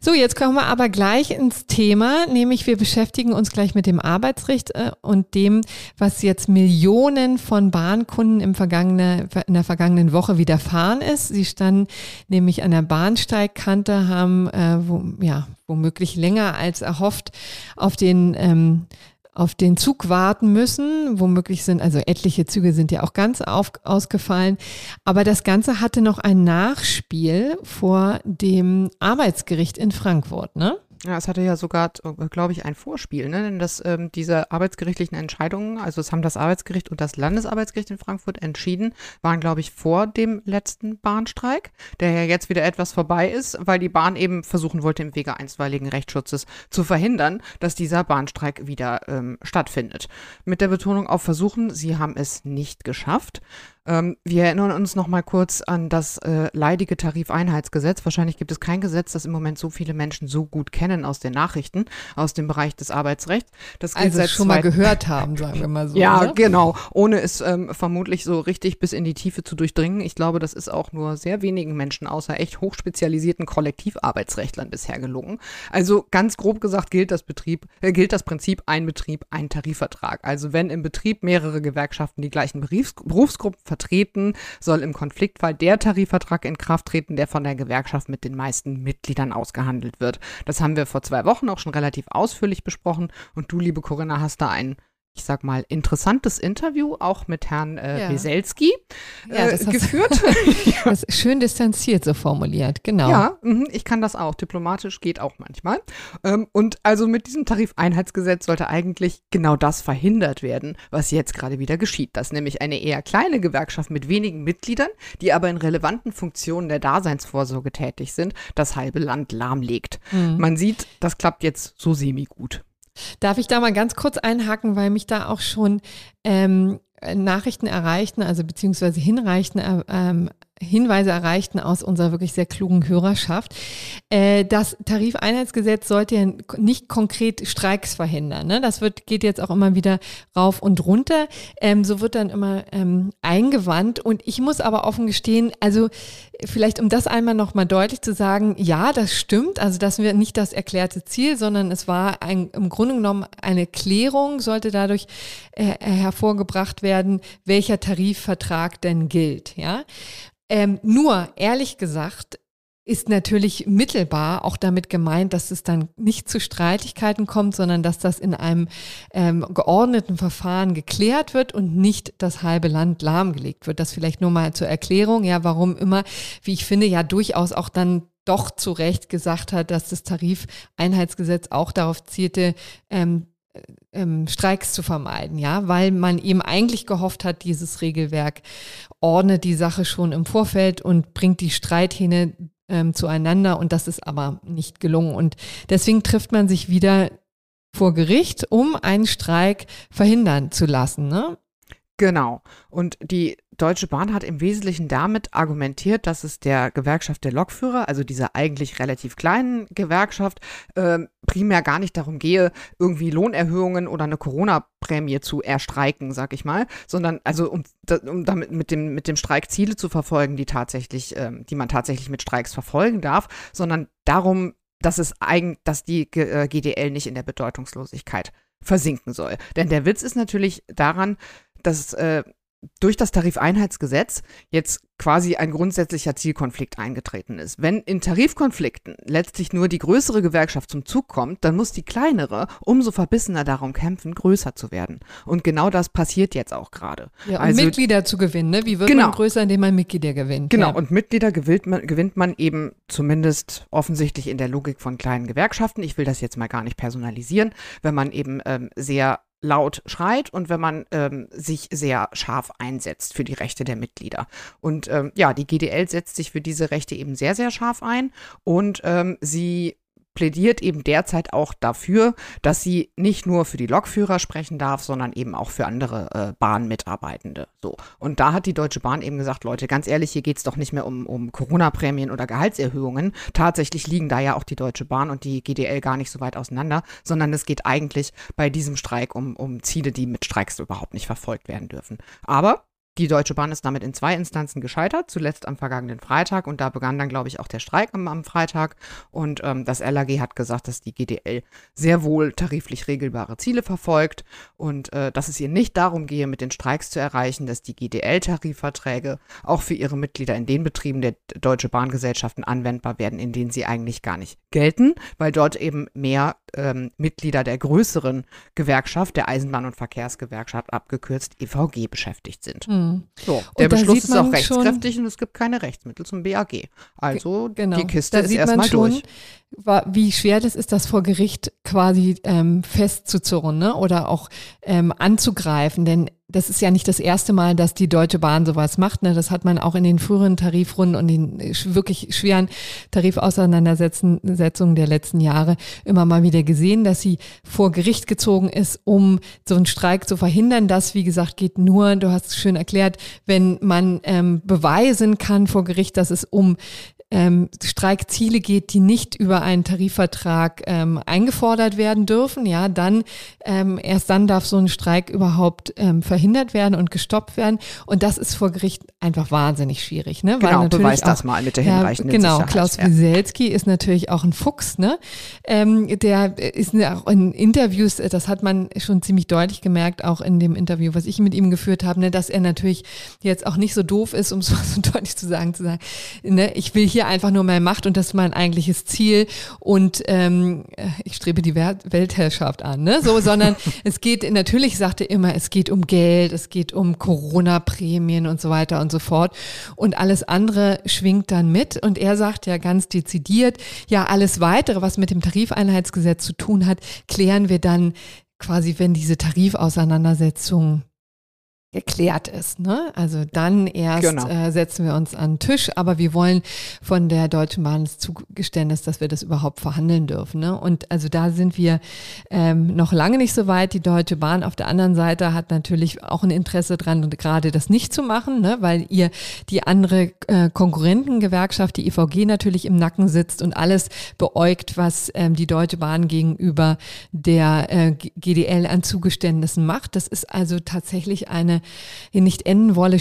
So, jetzt kommen wir aber gleich ins Thema, nämlich wir beschäftigen uns gleich mit dem Arbeitsrecht äh, und dem, was jetzt Millionen von Bahnkunden im vergangene, in der vergangenen Woche widerfahren ist. Sie standen nämlich an der Bahnsteigkante, haben äh, wo, ja, womöglich länger als erhofft auf den ähm, auf den Zug warten müssen. Womöglich sind, also etliche Züge sind ja auch ganz auf, ausgefallen. Aber das Ganze hatte noch ein Nachspiel vor dem Arbeitsgericht in Frankfurt, ne? Ja, es hatte ja sogar, glaube ich, ein Vorspiel, ne? denn dass ähm, diese arbeitsgerichtlichen Entscheidungen, also es haben das Arbeitsgericht und das Landesarbeitsgericht in Frankfurt entschieden, waren, glaube ich, vor dem letzten Bahnstreik, der ja jetzt wieder etwas vorbei ist, weil die Bahn eben versuchen wollte, im Wege einstweiligen Rechtsschutzes zu verhindern, dass dieser Bahnstreik wieder ähm, stattfindet. Mit der Betonung auf Versuchen, sie haben es nicht geschafft. Ähm, wir erinnern uns noch mal kurz an das äh, leidige Tarifeinheitsgesetz. Wahrscheinlich gibt es kein Gesetz, das im Moment so viele Menschen so gut kennen aus den Nachrichten, aus dem Bereich des Arbeitsrechts. Das also schon mal gehört haben, sagen wir mal so. ja, oder? genau. Ohne es ähm, vermutlich so richtig bis in die Tiefe zu durchdringen. Ich glaube, das ist auch nur sehr wenigen Menschen außer echt hochspezialisierten Kollektivarbeitsrechtlern bisher gelungen. Also ganz grob gesagt gilt das Betrieb, äh, gilt das Prinzip ein Betrieb, ein Tarifvertrag. Also wenn im Betrieb mehrere Gewerkschaften die gleichen Berufs Berufsgruppen vertreten, soll im Konfliktfall der Tarifvertrag in Kraft treten, der von der Gewerkschaft mit den meisten Mitgliedern ausgehandelt wird. Das haben wir vor zwei Wochen auch schon relativ ausführlich besprochen und du, liebe Corinna, hast da einen ich sag mal, interessantes Interview auch mit Herrn äh, ja. Weselski äh, ja, geführt. das ist schön distanziert so formuliert, genau. Ja, mh, ich kann das auch. Diplomatisch geht auch manchmal. Ähm, und also mit diesem Tarifeinheitsgesetz sollte eigentlich genau das verhindert werden, was jetzt gerade wieder geschieht. Dass nämlich eine eher kleine Gewerkschaft mit wenigen Mitgliedern, die aber in relevanten Funktionen der Daseinsvorsorge tätig sind, das halbe Land lahmlegt. Mhm. Man sieht, das klappt jetzt so semi-gut. Darf ich da mal ganz kurz einhaken, weil mich da auch schon ähm, Nachrichten erreichten, also beziehungsweise hinreichten, äh, ähm, Hinweise erreichten aus unserer wirklich sehr klugen Hörerschaft. Äh, das Tarifeinheitsgesetz sollte ja nicht konkret Streiks verhindern. Ne? Das wird, geht jetzt auch immer wieder rauf und runter. Ähm, so wird dann immer ähm, eingewandt. Und ich muss aber offen gestehen, also vielleicht um das einmal nochmal deutlich zu sagen, ja, das stimmt. Also das wäre nicht das erklärte Ziel, sondern es war ein, im Grunde genommen eine Klärung, sollte dadurch äh, hervorgebracht werden, welcher Tarifvertrag denn gilt. Ja. Ähm, nur, ehrlich gesagt, ist natürlich mittelbar auch damit gemeint, dass es dann nicht zu Streitigkeiten kommt, sondern dass das in einem ähm, geordneten Verfahren geklärt wird und nicht das halbe Land lahmgelegt wird. Das vielleicht nur mal zur Erklärung, ja, warum immer, wie ich finde, ja durchaus auch dann doch zu Recht gesagt hat, dass das Tarifeinheitsgesetz auch darauf zielte, ähm, Streiks zu vermeiden, ja, weil man eben eigentlich gehofft hat, dieses Regelwerk ordnet die Sache schon im Vorfeld und bringt die Streithähne ähm, zueinander und das ist aber nicht gelungen und deswegen trifft man sich wieder vor Gericht, um einen Streik verhindern zu lassen, ne? Genau. Und die Deutsche Bahn hat im Wesentlichen damit argumentiert, dass es der Gewerkschaft der Lokführer, also dieser eigentlich relativ kleinen Gewerkschaft, äh, primär gar nicht darum gehe, irgendwie Lohnerhöhungen oder eine Corona-Prämie zu erstreiken, sag ich mal, sondern also um, um damit mit dem, mit dem Streik Ziele zu verfolgen, die tatsächlich, äh, die man tatsächlich mit Streiks verfolgen darf, sondern darum, dass es eigen, dass die GDL äh, nicht in der Bedeutungslosigkeit versinken soll. Denn der Witz ist natürlich daran, dass äh, durch das Tarifeinheitsgesetz jetzt quasi ein grundsätzlicher Zielkonflikt eingetreten ist. Wenn in Tarifkonflikten letztlich nur die größere Gewerkschaft zum Zug kommt, dann muss die kleinere umso verbissener darum kämpfen, größer zu werden. Und genau das passiert jetzt auch gerade. Ja, um also, Mitglieder zu gewinnen. Ne? Wie wird genau. man größer, indem man Mitglieder gewinnt? Genau, ja. und Mitglieder gewinnt man, gewinnt man eben zumindest offensichtlich in der Logik von kleinen Gewerkschaften. Ich will das jetzt mal gar nicht personalisieren, wenn man eben ähm, sehr laut schreit und wenn man ähm, sich sehr scharf einsetzt für die Rechte der Mitglieder. Und ähm, ja, die GDL setzt sich für diese Rechte eben sehr, sehr scharf ein und ähm, sie plädiert eben derzeit auch dafür, dass sie nicht nur für die Lokführer sprechen darf, sondern eben auch für andere äh, Bahnmitarbeitende. So. Und da hat die Deutsche Bahn eben gesagt, Leute, ganz ehrlich, hier geht es doch nicht mehr um, um Corona-Prämien oder Gehaltserhöhungen. Tatsächlich liegen da ja auch die Deutsche Bahn und die GDL gar nicht so weit auseinander, sondern es geht eigentlich bei diesem Streik um, um Ziele, die mit Streiks überhaupt nicht verfolgt werden dürfen. Aber die Deutsche Bahn ist damit in zwei Instanzen gescheitert, zuletzt am vergangenen Freitag und da begann dann, glaube ich, auch der Streik am, am Freitag. Und ähm, das LAG hat gesagt, dass die GDL sehr wohl tariflich regelbare Ziele verfolgt und äh, dass es ihr nicht darum gehe, mit den Streiks zu erreichen, dass die GDL-Tarifverträge auch für ihre Mitglieder in den Betrieben der Deutsche Bahngesellschaften anwendbar werden, in denen sie eigentlich gar nicht gelten, weil dort eben mehr ähm, Mitglieder der größeren Gewerkschaft, der Eisenbahn- und Verkehrsgewerkschaft, abgekürzt EVG, beschäftigt sind. Mhm. So, der Beschluss ist auch rechtskräftig und es gibt keine Rechtsmittel zum BAG. Also genau. die Kiste da ist erstmal durch. Wie schwer das ist, das vor Gericht quasi ähm, festzuzurren ne? oder auch ähm, anzugreifen. Denn das ist ja nicht das erste Mal, dass die Deutsche Bahn sowas macht. Ne? Das hat man auch in den früheren Tarifrunden und den wirklich schweren Tarifauseinandersetzungen der letzten Jahre immer mal wieder gesehen, dass sie vor Gericht gezogen ist, um so einen Streik zu verhindern. Das, wie gesagt, geht nur, du hast es schön erklärt, wenn man ähm, beweisen kann vor Gericht, dass es um ähm, Streikziele geht, die nicht über einen Tarifvertrag ähm, eingefordert werden dürfen, ja, dann ähm, erst dann darf so ein Streik überhaupt ähm, verhindert werden und gestoppt werden. Und das ist vor Gericht einfach wahnsinnig schwierig, ne? Genau, Weil natürlich beweis auch, das mal mit der hinreichenden ja, Genau, Klaus ja. Wieselski ist natürlich auch ein Fuchs, ne? Ähm, der ist auch in Interviews, das hat man schon ziemlich deutlich gemerkt, auch in dem Interview, was ich mit ihm geführt habe, ne, dass er natürlich jetzt auch nicht so doof ist, um es so deutlich zu sagen, zu sagen, ne, ich will hier einfach nur mehr Macht und das ist mein eigentliches Ziel und ähm, ich strebe die Weltherrschaft an, ne? So, sondern es geht natürlich sagte immer, es geht um Geld, es geht um Corona-Prämien und so weiter und so fort und alles andere schwingt dann mit und er sagt ja ganz dezidiert, ja alles weitere, was mit dem Tarifeinheitsgesetz zu tun hat, klären wir dann quasi, wenn diese Tarifauseinandersetzung geklärt ist. Ne? Also dann erst genau. äh, setzen wir uns an den Tisch, aber wir wollen von der Deutschen Bahn das Zugeständnis, dass wir das überhaupt verhandeln dürfen. Ne? Und also da sind wir ähm, noch lange nicht so weit. Die Deutsche Bahn auf der anderen Seite hat natürlich auch ein Interesse dran, gerade das nicht zu machen, ne? weil ihr die andere äh, Konkurrentengewerkschaft, die EVG, natürlich im Nacken sitzt und alles beäugt, was ähm, die Deutsche Bahn gegenüber der äh, GDL an Zugeständnissen macht. Das ist also tatsächlich eine nicht enden wolle,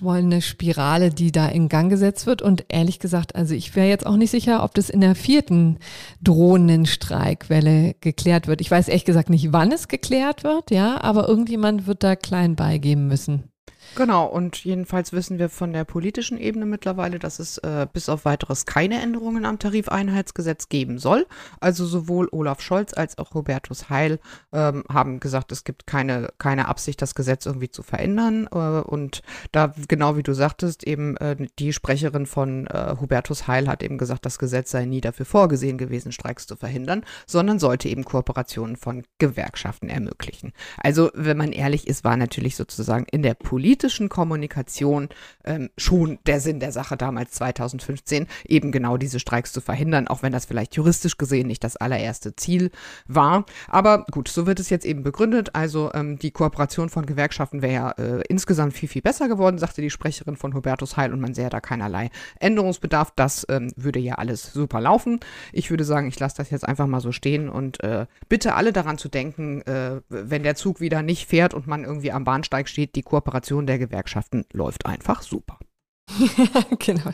wollende Spirale, die da in Gang gesetzt wird. Und ehrlich gesagt, also ich wäre jetzt auch nicht sicher, ob das in der vierten drohenden Streikwelle geklärt wird. Ich weiß ehrlich gesagt nicht, wann es geklärt wird, ja, aber irgendjemand wird da klein beigeben müssen. Genau, und jedenfalls wissen wir von der politischen Ebene mittlerweile, dass es äh, bis auf weiteres keine Änderungen am Tarifeinheitsgesetz geben soll. Also sowohl Olaf Scholz als auch Hubertus Heil ähm, haben gesagt, es gibt keine, keine Absicht, das Gesetz irgendwie zu verändern. Äh, und da, genau wie du sagtest, eben äh, die Sprecherin von äh, Hubertus Heil hat eben gesagt, das Gesetz sei nie dafür vorgesehen gewesen, Streiks zu verhindern, sondern sollte eben Kooperationen von Gewerkschaften ermöglichen. Also, wenn man ehrlich ist, war natürlich sozusagen in der politischen politischen Kommunikation ähm, schon der Sinn der Sache damals 2015, eben genau diese Streiks zu verhindern, auch wenn das vielleicht juristisch gesehen nicht das allererste Ziel war. Aber gut, so wird es jetzt eben begründet. Also ähm, die Kooperation von Gewerkschaften wäre ja äh, insgesamt viel, viel besser geworden, sagte die Sprecherin von Hubertus Heil und man sähe da keinerlei Änderungsbedarf. Das ähm, würde ja alles super laufen. Ich würde sagen, ich lasse das jetzt einfach mal so stehen und äh, bitte alle daran zu denken, äh, wenn der Zug wieder nicht fährt und man irgendwie am Bahnsteig steht, die Kooperation der der Gewerkschaften läuft einfach super. genau.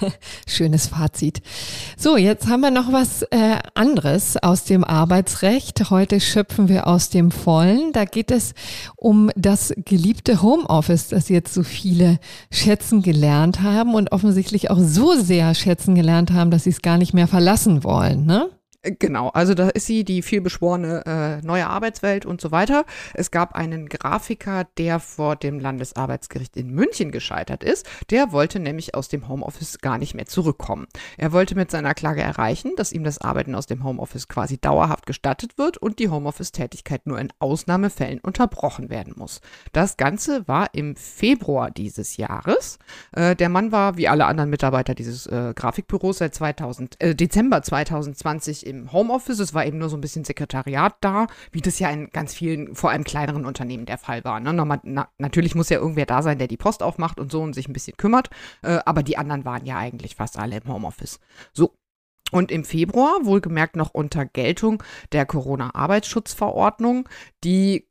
Schönes Fazit. So, jetzt haben wir noch was äh, anderes aus dem Arbeitsrecht. Heute schöpfen wir aus dem Vollen. Da geht es um das geliebte Homeoffice, das jetzt so viele schätzen gelernt haben und offensichtlich auch so sehr schätzen gelernt haben, dass sie es gar nicht mehr verlassen wollen. Ne? Äh, genau, also da ist sie die vielbeschworene äh, neue Arbeitswelt und so weiter. Es gab einen Grafiker, der vor dem Landesarbeitsgericht in München gescheitert ist. Der wollte nämlich aus dem Homeoffice gar nicht mehr zurückkommen. Er wollte mit seiner Klage erreichen, dass ihm das Arbeiten aus dem Homeoffice quasi dauerhaft gestattet wird und die Homeoffice-Tätigkeit nur in Ausnahmefällen unterbrochen werden muss. Das Ganze war im Februar dieses Jahres. Äh, der Mann war wie alle anderen Mitarbeiter dieses äh, Grafikbüros seit 2000, äh, Dezember 2020 im Homeoffice. Es war eben nur so ein bisschen Sekretariat da, wie das ja in ganz vielen, vor allem kleineren Unternehmen der Fall war. Ne? Nochmal, na, natürlich muss ja irgendwer da sein, der die Post aufmacht und so und sich ein bisschen kümmert. Äh, aber die anderen waren ja eigentlich fast alle im Homeoffice. So, und im Februar, wohlgemerkt noch unter Geltung der Corona-Arbeitsschutzverordnung, die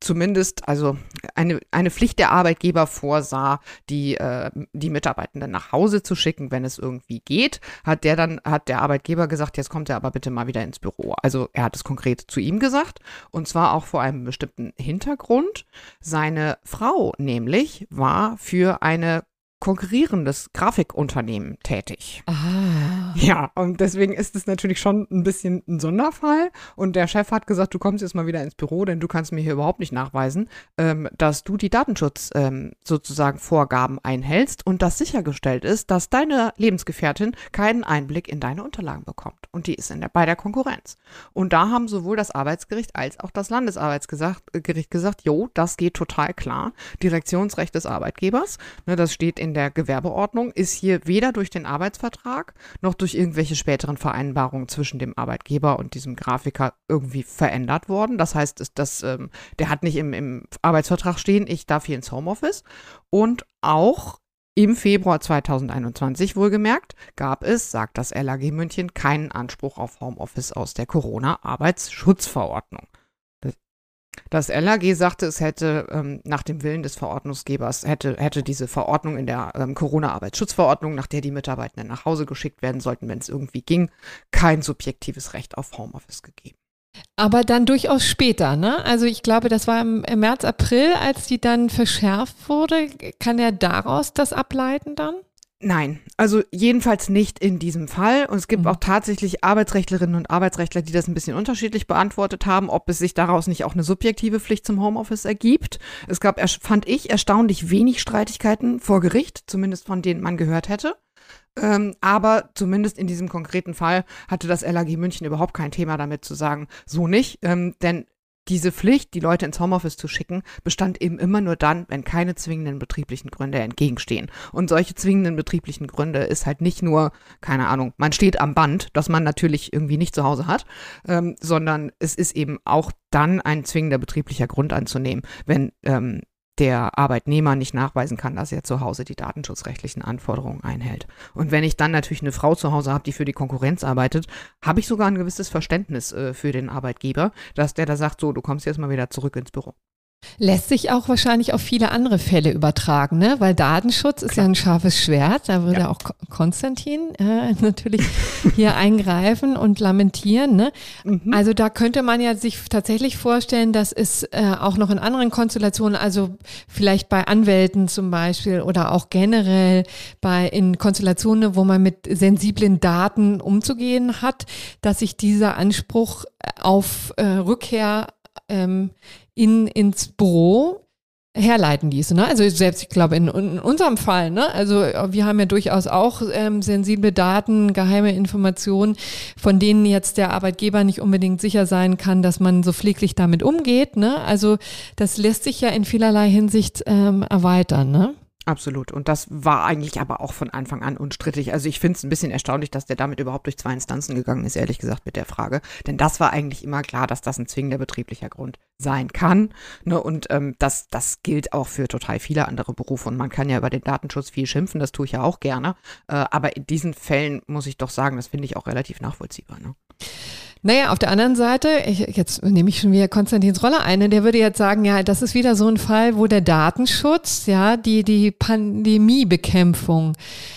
zumindest also eine, eine Pflicht der Arbeitgeber vorsah, die, äh, die Mitarbeitenden nach Hause zu schicken, wenn es irgendwie geht, hat der dann, hat der Arbeitgeber gesagt, jetzt kommt er aber bitte mal wieder ins Büro. Also er hat es konkret zu ihm gesagt und zwar auch vor einem bestimmten Hintergrund. Seine Frau nämlich war für eine konkurrierendes Grafikunternehmen tätig. Ah. Ja, und deswegen ist es natürlich schon ein bisschen ein Sonderfall. Und der Chef hat gesagt, du kommst jetzt mal wieder ins Büro, denn du kannst mir hier überhaupt nicht nachweisen, ähm, dass du die Datenschutz ähm, sozusagen Vorgaben einhältst und dass sichergestellt ist, dass deine Lebensgefährtin keinen Einblick in deine Unterlagen bekommt. Und die ist in der, bei der Konkurrenz. Und da haben sowohl das Arbeitsgericht als auch das Landesarbeitsgericht gesagt, jo, das geht total klar. Direktionsrecht des Arbeitgebers, ne, das steht der Gewerbeordnung ist hier weder durch den Arbeitsvertrag noch durch irgendwelche späteren Vereinbarungen zwischen dem Arbeitgeber und diesem Grafiker irgendwie verändert worden. Das heißt, das, ähm, der hat nicht im, im Arbeitsvertrag stehen, ich darf hier ins Homeoffice. Und auch im Februar 2021 wohlgemerkt gab es, sagt das LAG München, keinen Anspruch auf Homeoffice aus der Corona-Arbeitsschutzverordnung. Das LAG sagte, es hätte ähm, nach dem Willen des Verordnungsgebers, hätte, hätte diese Verordnung in der ähm, Corona-Arbeitsschutzverordnung, nach der die Mitarbeitenden nach Hause geschickt werden sollten, wenn es irgendwie ging, kein subjektives Recht auf Homeoffice gegeben. Aber dann durchaus später, ne? Also ich glaube, das war im, im März, April, als die dann verschärft wurde. Kann er daraus das ableiten dann? Nein, also jedenfalls nicht in diesem Fall. Und es gibt mhm. auch tatsächlich Arbeitsrechtlerinnen und Arbeitsrechtler, die das ein bisschen unterschiedlich beantwortet haben, ob es sich daraus nicht auch eine subjektive Pflicht zum Homeoffice ergibt. Es gab, fand ich, erstaunlich wenig Streitigkeiten vor Gericht, zumindest von denen man gehört hätte. Ähm, aber zumindest in diesem konkreten Fall hatte das LAG München überhaupt kein Thema damit zu sagen, so nicht. Ähm, denn diese Pflicht, die Leute ins Homeoffice zu schicken, bestand eben immer nur dann, wenn keine zwingenden betrieblichen Gründe entgegenstehen. Und solche zwingenden betrieblichen Gründe ist halt nicht nur, keine Ahnung, man steht am Band, das man natürlich irgendwie nicht zu Hause hat, ähm, sondern es ist eben auch dann ein zwingender betrieblicher Grund anzunehmen, wenn ähm, der Arbeitnehmer nicht nachweisen kann, dass er zu Hause die datenschutzrechtlichen Anforderungen einhält. Und wenn ich dann natürlich eine Frau zu Hause habe, die für die Konkurrenz arbeitet, habe ich sogar ein gewisses Verständnis äh, für den Arbeitgeber, dass der da sagt, so, du kommst jetzt mal wieder zurück ins Büro. Lässt sich auch wahrscheinlich auf viele andere Fälle übertragen, ne? weil Datenschutz ist ja ein scharfes Schwert. Da würde ja. auch Konstantin äh, natürlich hier eingreifen und lamentieren. Ne? Mhm. Also da könnte man ja sich tatsächlich vorstellen, dass es äh, auch noch in anderen Konstellationen, also vielleicht bei Anwälten zum Beispiel oder auch generell bei in Konstellationen, wo man mit sensiblen Daten umzugehen hat, dass sich dieser Anspruch auf äh, Rückkehr ähm, in, ins Büro herleiten ließ. Ne? Also selbst, ich glaube, in, in, unserem Fall, ne? also wir haben ja durchaus auch ähm, sensible Daten, geheime Informationen, von denen jetzt der Arbeitgeber nicht unbedingt sicher sein kann, dass man so pfleglich damit umgeht. Ne? Also das lässt sich ja in vielerlei Hinsicht ähm, erweitern. Ne? Absolut. Und das war eigentlich aber auch von Anfang an unstrittig. Also ich finde es ein bisschen erstaunlich, dass der damit überhaupt durch zwei Instanzen gegangen ist, ehrlich gesagt, mit der Frage. Denn das war eigentlich immer klar, dass das ein zwingender betrieblicher Grund sein kann. Ne? Und ähm, das, das gilt auch für total viele andere Berufe. Und man kann ja über den Datenschutz viel schimpfen, das tue ich ja auch gerne. Äh, aber in diesen Fällen muss ich doch sagen, das finde ich auch relativ nachvollziehbar. Ne? Naja, auf der anderen Seite, ich, jetzt nehme ich schon wieder Konstantins Rolle ein, der würde jetzt sagen, ja, das ist wieder so ein Fall, wo der Datenschutz, ja, die, die Pandemiebekämpfung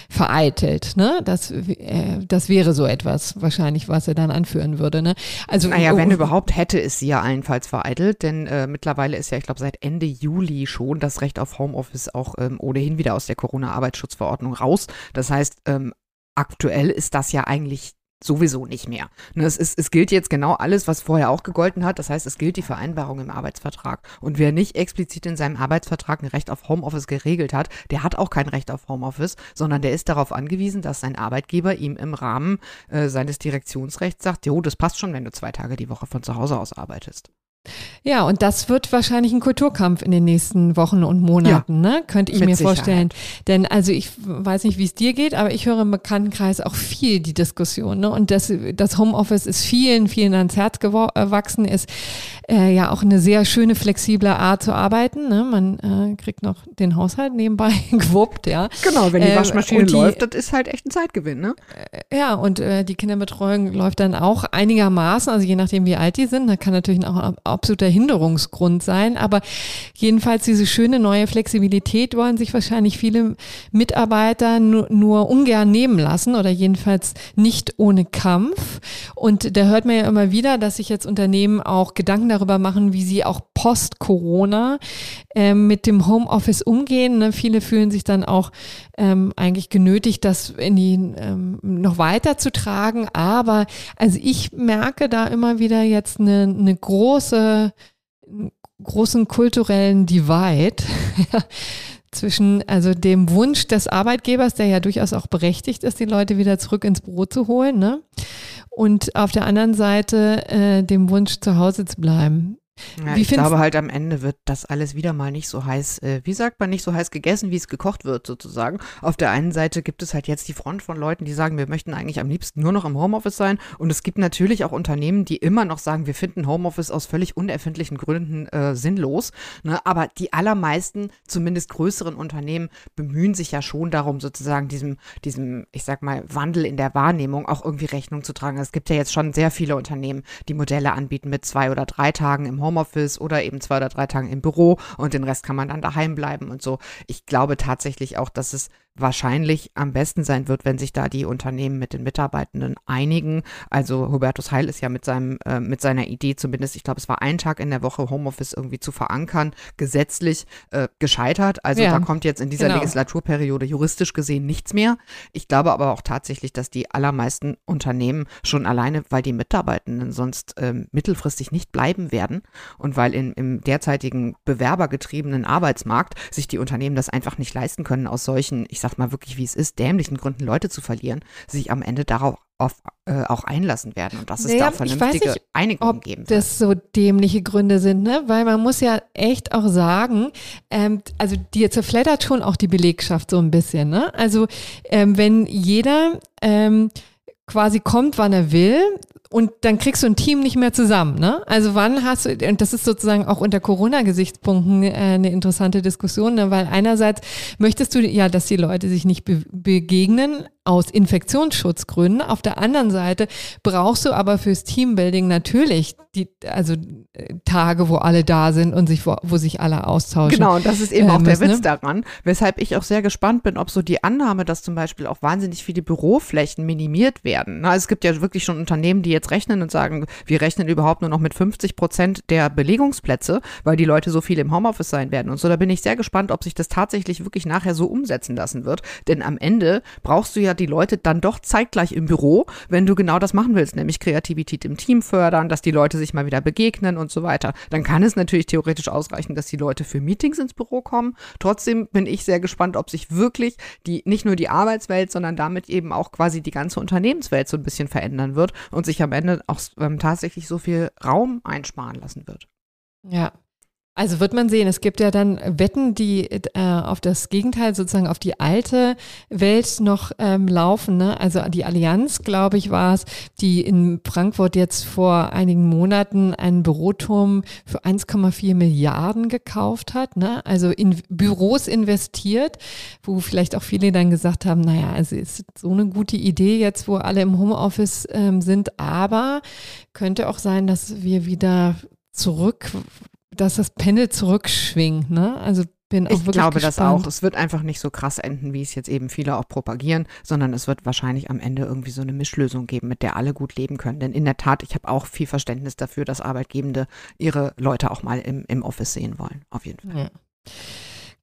vereitelt, ne? Das, äh, das wäre so etwas wahrscheinlich, was er dann anführen würde, ne? Also, naja, wenn oh, überhaupt, hätte es sie ja allenfalls vereitelt, denn äh, mittlerweile ist ja, ich glaube, seit Ende Juli schon das Recht auf Homeoffice auch ähm, ohnehin wieder aus der Corona-Arbeitsschutzverordnung raus. Das heißt, ähm, aktuell ist das ja eigentlich sowieso nicht mehr. Ne, es, ist, es gilt jetzt genau alles, was vorher auch gegolten hat. Das heißt, es gilt die Vereinbarung im Arbeitsvertrag. Und wer nicht explizit in seinem Arbeitsvertrag ein Recht auf Homeoffice geregelt hat, der hat auch kein Recht auf Homeoffice, sondern der ist darauf angewiesen, dass sein Arbeitgeber ihm im Rahmen äh, seines Direktionsrechts sagt, jo, das passt schon, wenn du zwei Tage die Woche von zu Hause aus arbeitest. Ja, und das wird wahrscheinlich ein Kulturkampf in den nächsten Wochen und Monaten, ja, ne? Könnte ich mir Sicherheit. vorstellen. Denn also ich weiß nicht, wie es dir geht, aber ich höre im Bekanntenkreis auch viel die Diskussion. Ne? Und das, das Homeoffice ist vielen, vielen ans Herz gewachsen, ist äh, ja auch eine sehr schöne, flexible Art zu arbeiten. Ne? Man äh, kriegt noch den Haushalt nebenbei gewuppt, ja. Genau, wenn die ähm, Waschmaschine äh, die, läuft, das ist halt echt ein Zeitgewinn, ne? Äh, ja, und äh, die Kinderbetreuung läuft dann auch einigermaßen, also je nachdem, wie alt die sind, da kann natürlich auch absoluter Hinderungsgrund sein. Aber jedenfalls diese schöne neue Flexibilität wollen sich wahrscheinlich viele Mitarbeiter nur, nur ungern nehmen lassen oder jedenfalls nicht ohne Kampf. Und da hört man ja immer wieder, dass sich jetzt Unternehmen auch Gedanken darüber machen, wie sie auch post-Corona äh, mit dem Homeoffice umgehen. Ne? Viele fühlen sich dann auch ähm, eigentlich genötigt, das in die ähm, noch weiter zu tragen. Aber also ich merke da immer wieder jetzt eine, eine große, großen kulturellen Divide. zwischen also dem Wunsch des Arbeitgebers, der ja durchaus auch berechtigt ist, die Leute wieder zurück ins Büro zu holen, ne? und auf der anderen Seite äh, dem Wunsch zu Hause zu bleiben. Ja, ich glaube halt am Ende wird das alles wieder mal nicht so heiß, äh, wie sagt man, nicht so heiß gegessen, wie es gekocht wird sozusagen. Auf der einen Seite gibt es halt jetzt die Front von Leuten, die sagen, wir möchten eigentlich am liebsten nur noch im Homeoffice sein. Und es gibt natürlich auch Unternehmen, die immer noch sagen, wir finden Homeoffice aus völlig unerfindlichen Gründen äh, sinnlos. Ne? Aber die allermeisten, zumindest größeren Unternehmen, bemühen sich ja schon darum, sozusagen diesem, diesem, ich sag mal, Wandel in der Wahrnehmung auch irgendwie Rechnung zu tragen. Es gibt ja jetzt schon sehr viele Unternehmen, die Modelle anbieten mit zwei oder drei Tagen im Homeoffice. Homeoffice oder eben zwei oder drei Tagen im Büro und den Rest kann man dann daheim bleiben und so. Ich glaube tatsächlich auch, dass es wahrscheinlich am besten sein wird, wenn sich da die Unternehmen mit den Mitarbeitenden einigen. Also Hubertus Heil ist ja mit seinem äh, mit seiner Idee zumindest, ich glaube, es war ein Tag in der Woche Homeoffice irgendwie zu verankern, gesetzlich äh, gescheitert. Also ja, da kommt jetzt in dieser genau. Legislaturperiode juristisch gesehen nichts mehr. Ich glaube aber auch tatsächlich, dass die allermeisten Unternehmen schon alleine, weil die Mitarbeitenden sonst ähm, mittelfristig nicht bleiben werden und weil in, im derzeitigen bewerbergetriebenen Arbeitsmarkt sich die Unternehmen das einfach nicht leisten können, aus solchen, ich sag mal wirklich, wie es ist, dämlichen Gründen Leute zu verlieren, sich am Ende darauf auf, äh, auch einlassen werden und dass es naja, da vernünftige nicht, Einigung geben wird. Das so dämliche Gründe sind, ne? Weil man muss ja echt auch sagen, ähm, also dir zerfleddert schon auch die Belegschaft so ein bisschen, ne? Also ähm, wenn jeder ähm, quasi kommt, wann er will, und dann kriegst du ein Team nicht mehr zusammen. Ne? Also wann hast du, und das ist sozusagen auch unter Corona-Gesichtspunkten äh, eine interessante Diskussion, ne? weil einerseits möchtest du ja, dass die Leute sich nicht be begegnen, aus Infektionsschutzgründen. Auf der anderen Seite brauchst du aber fürs Teambuilding natürlich die, also äh, Tage, wo alle da sind und sich, wo, wo sich alle austauschen. Genau, und das ist eben äh, auch der Witz ne? daran, weshalb ich auch sehr gespannt bin, ob so die Annahme, dass zum Beispiel auch wahnsinnig viele Büroflächen minimiert werden. Na, es gibt ja wirklich schon Unternehmen, die jetzt rechnen und sagen, wir rechnen überhaupt nur noch mit 50 Prozent der Belegungsplätze, weil die Leute so viel im Homeoffice sein werden. Und so, da bin ich sehr gespannt, ob sich das tatsächlich wirklich nachher so umsetzen lassen wird. Denn am Ende brauchst du ja die Leute dann doch zeitgleich im Büro, wenn du genau das machen willst, nämlich Kreativität im Team fördern, dass die Leute sich mal wieder begegnen und so weiter. Dann kann es natürlich theoretisch ausreichen, dass die Leute für Meetings ins Büro kommen. Trotzdem bin ich sehr gespannt, ob sich wirklich die, nicht nur die Arbeitswelt, sondern damit eben auch quasi die ganze Unternehmenswelt so ein bisschen verändern wird und sich am Ende auch ähm, tatsächlich so viel Raum einsparen lassen wird. Ja, also wird man sehen, es gibt ja dann Wetten, die äh, auf das Gegenteil, sozusagen auf die alte Welt noch ähm, laufen. Ne? Also die Allianz, glaube ich, war es, die in Frankfurt jetzt vor einigen Monaten einen Büroturm für 1,4 Milliarden gekauft hat. Ne? Also in Büros investiert, wo vielleicht auch viele dann gesagt haben, naja, also ist so eine gute Idee jetzt, wo alle im Homeoffice ähm, sind, aber könnte auch sein, dass wir wieder zurück dass das Pendel zurückschwingt, ne? Also bin auch ich wirklich glaube gespannt. das auch. Es wird einfach nicht so krass enden, wie es jetzt eben viele auch propagieren, sondern es wird wahrscheinlich am Ende irgendwie so eine Mischlösung geben, mit der alle gut leben können. Denn in der Tat, ich habe auch viel Verständnis dafür, dass Arbeitgebende ihre Leute auch mal im, im Office sehen wollen. Auf jeden Fall. Ja.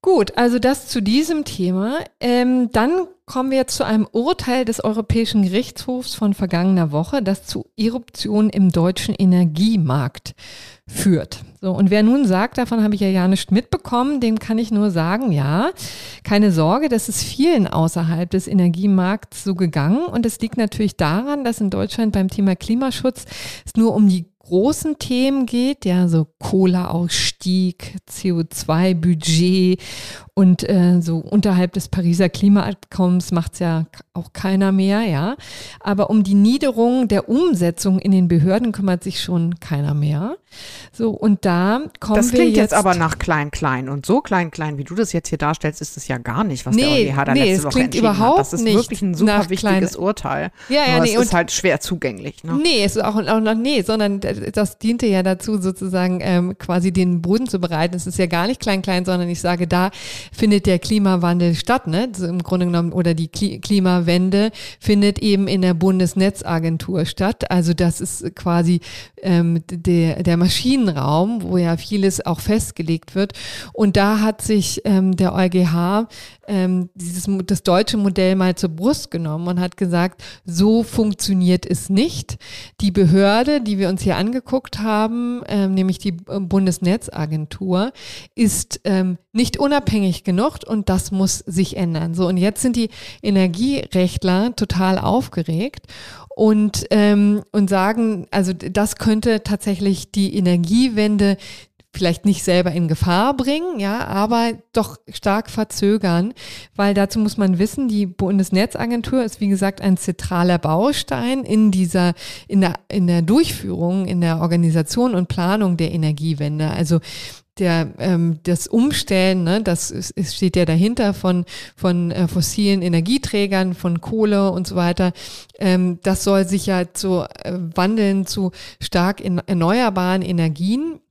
Gut, also das zu diesem Thema. Ähm, dann kommen wir zu einem Urteil des Europäischen Gerichtshofs von vergangener Woche, das zu Eruption im deutschen Energiemarkt führt. So, und wer nun sagt, davon habe ich ja ja nicht mitbekommen, dem kann ich nur sagen, ja, keine Sorge, das ist vielen außerhalb des Energiemarkts so gegangen. Und es liegt natürlich daran, dass in Deutschland beim Thema Klimaschutz es nur um die großen Themen geht, ja, so Kohleausstieg, CO2-Budget und äh, so unterhalb des Pariser Klimaabkommens macht es ja auch keiner mehr, ja. Aber um die Niederung der Umsetzung in den Behörden kümmert sich schon keiner mehr. So, und da kommen das wir jetzt. Das klingt jetzt aber nach klein, klein. Und so klein, klein, wie du das jetzt hier darstellst, ist es ja gar nicht, was nee, der EuGH da nee, letzte Woche entschieden überhaupt hat. Das ist wirklich ein super wichtiges klein. Urteil. Ja, ja, aber nee. Es ist halt schwer zugänglich. Ne? Nee, es ist auch, auch noch, nee, sondern das diente ja dazu, sozusagen ähm, quasi den Boden zu bereiten. Es ist ja gar nicht klein, klein, sondern ich sage, da findet der Klimawandel statt, ne? Also Im Grunde genommen, oder die Klimawende findet eben in der Bundesnetzagentur statt. Also das ist quasi ähm, der, der Maschinenraum, wo ja vieles auch festgelegt wird. Und da hat sich ähm, der EuGH ähm, dieses, das deutsche Modell mal zur Brust genommen und hat gesagt, so funktioniert es nicht. Die Behörde, die wir uns hier angeguckt haben, ähm, nämlich die Bundesnetzagentur, ist ähm, nicht unabhängig genug und das muss sich ändern. So, und jetzt sind die Energierechtler total aufgeregt und, ähm, und sagen, also das könnte tatsächlich die Energiewende vielleicht nicht selber in Gefahr bringen, ja, aber doch stark verzögern, weil dazu muss man wissen, die Bundesnetzagentur ist wie gesagt ein zentraler Baustein in dieser in der in der Durchführung, in der Organisation und Planung der Energiewende. Also der ähm, das Umstellen, ne, das ist, steht ja dahinter von von äh, fossilen Energieträgern, von Kohle und so weiter. Ähm, das soll sich ja zu äh, wandeln zu stark in erneuerbaren Energien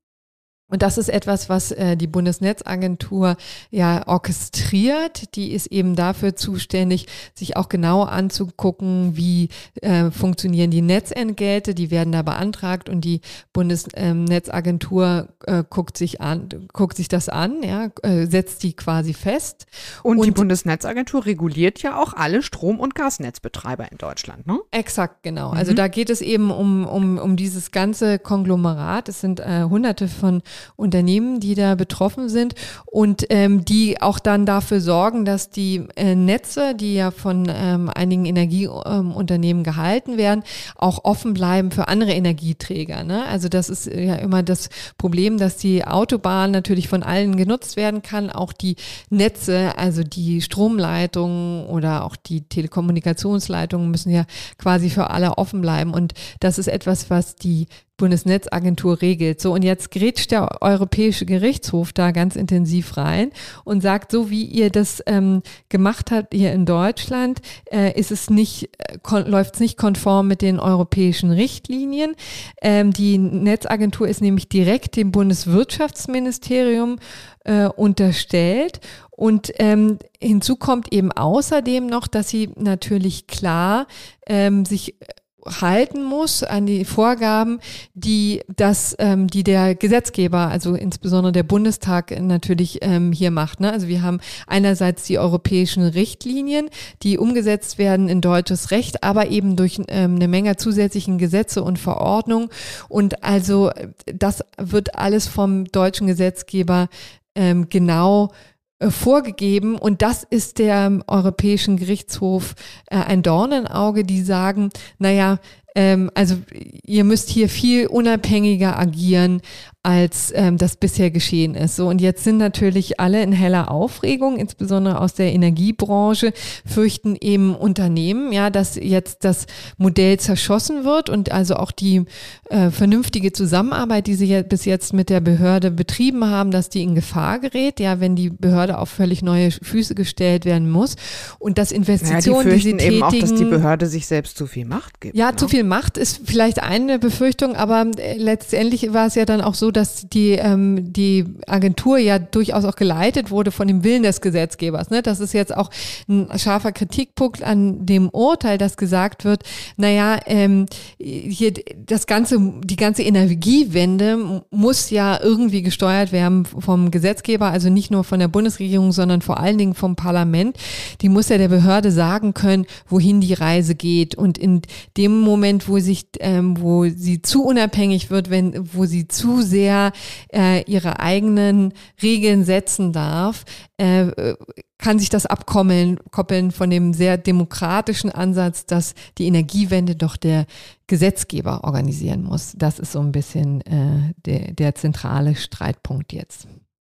Und das ist etwas, was äh, die Bundesnetzagentur ja orchestriert. Die ist eben dafür zuständig, sich auch genau anzugucken, wie äh, funktionieren die Netzentgelte. Die werden da beantragt und die Bundesnetzagentur äh, guckt sich an, guckt sich das an, ja, äh, setzt die quasi fest. Und, und die Bundesnetzagentur reguliert ja auch alle Strom- und Gasnetzbetreiber in Deutschland, ne? Exakt, genau. Also mhm. Also da geht es eben um, um, um dieses ganze Konglomerat. Es sind äh, hunderte von Unternehmen, die da betroffen sind und ähm, die auch dann dafür sorgen, dass die äh, Netze, die ja von ähm, einigen Energieunternehmen ähm, gehalten werden, auch offen bleiben für andere Energieträger. Ne? Also das ist ja immer das Problem, dass die Autobahn natürlich von allen genutzt werden kann, auch die Netze, also die Stromleitungen oder auch die Telekommunikationsleitungen müssen ja quasi für alle offen bleiben und das ist etwas, was die Bundesnetzagentur regelt. So, und jetzt grätscht der Europäische Gerichtshof da ganz intensiv rein und sagt, so wie ihr das ähm, gemacht habt hier in Deutschland, äh, ist es nicht, äh, läuft es nicht konform mit den europäischen Richtlinien. Ähm, die Netzagentur ist nämlich direkt dem Bundeswirtschaftsministerium äh, unterstellt. Und ähm, hinzu kommt eben außerdem noch, dass sie natürlich klar ähm, sich halten muss an die Vorgaben, die das, ähm, die der Gesetzgeber, also insbesondere der Bundestag natürlich ähm, hier macht. Ne? Also wir haben einerseits die europäischen Richtlinien, die umgesetzt werden in deutsches Recht, aber eben durch ähm, eine Menge zusätzlichen Gesetze und Verordnungen. Und also das wird alles vom deutschen Gesetzgeber ähm, genau äh, vorgegeben. Und das ist der Europäischen Gerichtshof äh, ein Dornenauge, die sagen, naja, ähm, also ihr müsst hier viel unabhängiger agieren, als ähm, das bisher geschehen ist. So und jetzt sind natürlich alle in heller Aufregung, insbesondere aus der Energiebranche, fürchten eben Unternehmen, ja, dass jetzt das Modell zerschossen wird und also auch die äh, vernünftige Zusammenarbeit, die sie ja bis jetzt mit der Behörde betrieben haben, dass die in Gefahr gerät, ja, wenn die Behörde auf völlig neue Füße gestellt werden muss und dass Investitionen, ja, die, die sie tätigen, eben auch, dass die Behörde sich selbst zu viel Macht gibt. Ja, ne? zu viel Macht ist vielleicht eine Befürchtung, aber äh, letztendlich war es ja dann auch so, dass die, ähm, die Agentur ja durchaus auch geleitet wurde von dem Willen des Gesetzgebers. Ne? Das ist jetzt auch ein scharfer Kritikpunkt an dem Urteil, dass gesagt wird, naja, ähm, hier das ganze, die ganze Energiewende muss ja irgendwie gesteuert werden vom Gesetzgeber, also nicht nur von der Bundesregierung, sondern vor allen Dingen vom Parlament. Die muss ja der Behörde sagen können, wohin die Reise geht. Und in dem Moment, wo sich, ähm, wo sie zu unabhängig wird, wenn, wo sie zu sehr äh, ihre eigenen Regeln setzen darf, äh, kann sich das abkoppeln koppeln von dem sehr demokratischen Ansatz, dass die Energiewende doch der Gesetzgeber organisieren muss. Das ist so ein bisschen äh, der, der zentrale Streitpunkt jetzt.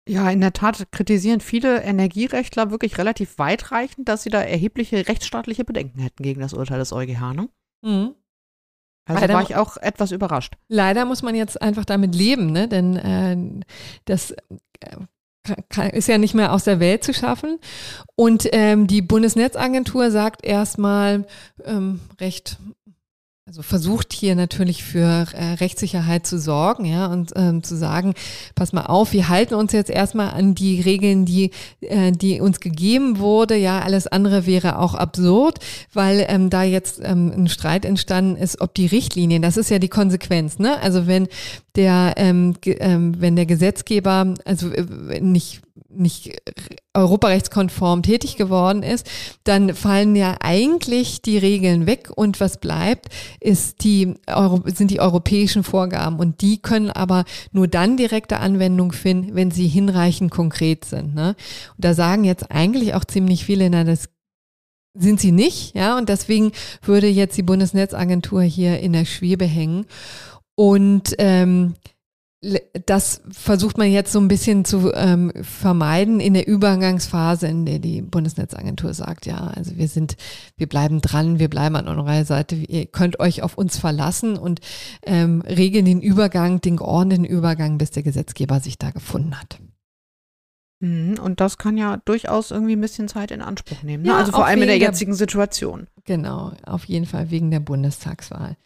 Ja, in der Tat kritisieren viele Energierechtler wirklich relativ weitreichend, dass sie da erhebliche rechtsstaatliche Bedenken hätten gegen das Urteil des EuGH. Ne? Mhm. Also leider war ich auch etwas überrascht. Leider muss man jetzt einfach damit leben, ne? denn äh, das äh, ist ja nicht mehr aus der Welt zu schaffen. Und ähm, die Bundesnetzagentur sagt erstmal ähm, recht also versucht hier natürlich für äh, Rechtssicherheit zu sorgen, ja, und ähm, zu sagen, pass mal auf, wir halten uns jetzt erstmal an die Regeln, die, äh, die uns gegeben wurde. Ja, alles andere wäre auch absurd, weil ähm, da jetzt ähm, ein Streit entstanden ist, ob die Richtlinien, das ist ja die Konsequenz, ne? Also wenn der, ähm, ähm, wenn der Gesetzgeber, also äh, nicht nicht europarechtskonform tätig geworden ist, dann fallen ja eigentlich die Regeln weg und was bleibt, ist die, sind die europäischen Vorgaben und die können aber nur dann direkte Anwendung finden, wenn sie hinreichend konkret sind. Ne? Und da sagen jetzt eigentlich auch ziemlich viele, na, das sind sie nicht, ja, und deswegen würde jetzt die Bundesnetzagentur hier in der Schwebe hängen. Und ähm, das versucht man jetzt so ein bisschen zu ähm, vermeiden in der Übergangsphase, in der die Bundesnetzagentur sagt, ja, also wir sind, wir bleiben dran, wir bleiben an eurer Seite, ihr könnt euch auf uns verlassen und ähm, regeln den Übergang, den geordneten Übergang, bis der Gesetzgeber sich da gefunden hat. Mhm, und das kann ja durchaus irgendwie ein bisschen Zeit in Anspruch nehmen. Ne? Ja, also vor allem in der jetzigen Situation. Genau, auf jeden Fall wegen der Bundestagswahl.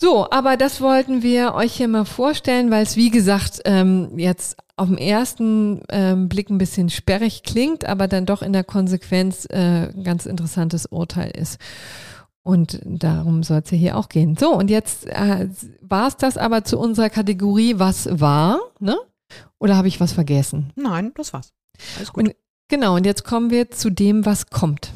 So, aber das wollten wir euch hier mal vorstellen, weil es wie gesagt ähm, jetzt auf den ersten ähm, Blick ein bisschen sperrig klingt, aber dann doch in der Konsequenz äh, ein ganz interessantes Urteil ist. Und darum soll es ja hier auch gehen. So, und jetzt äh, war es das aber zu unserer Kategorie, was war, ne? Oder habe ich was vergessen? Nein, das war's. Alles gut. Und, genau, und jetzt kommen wir zu dem, was kommt.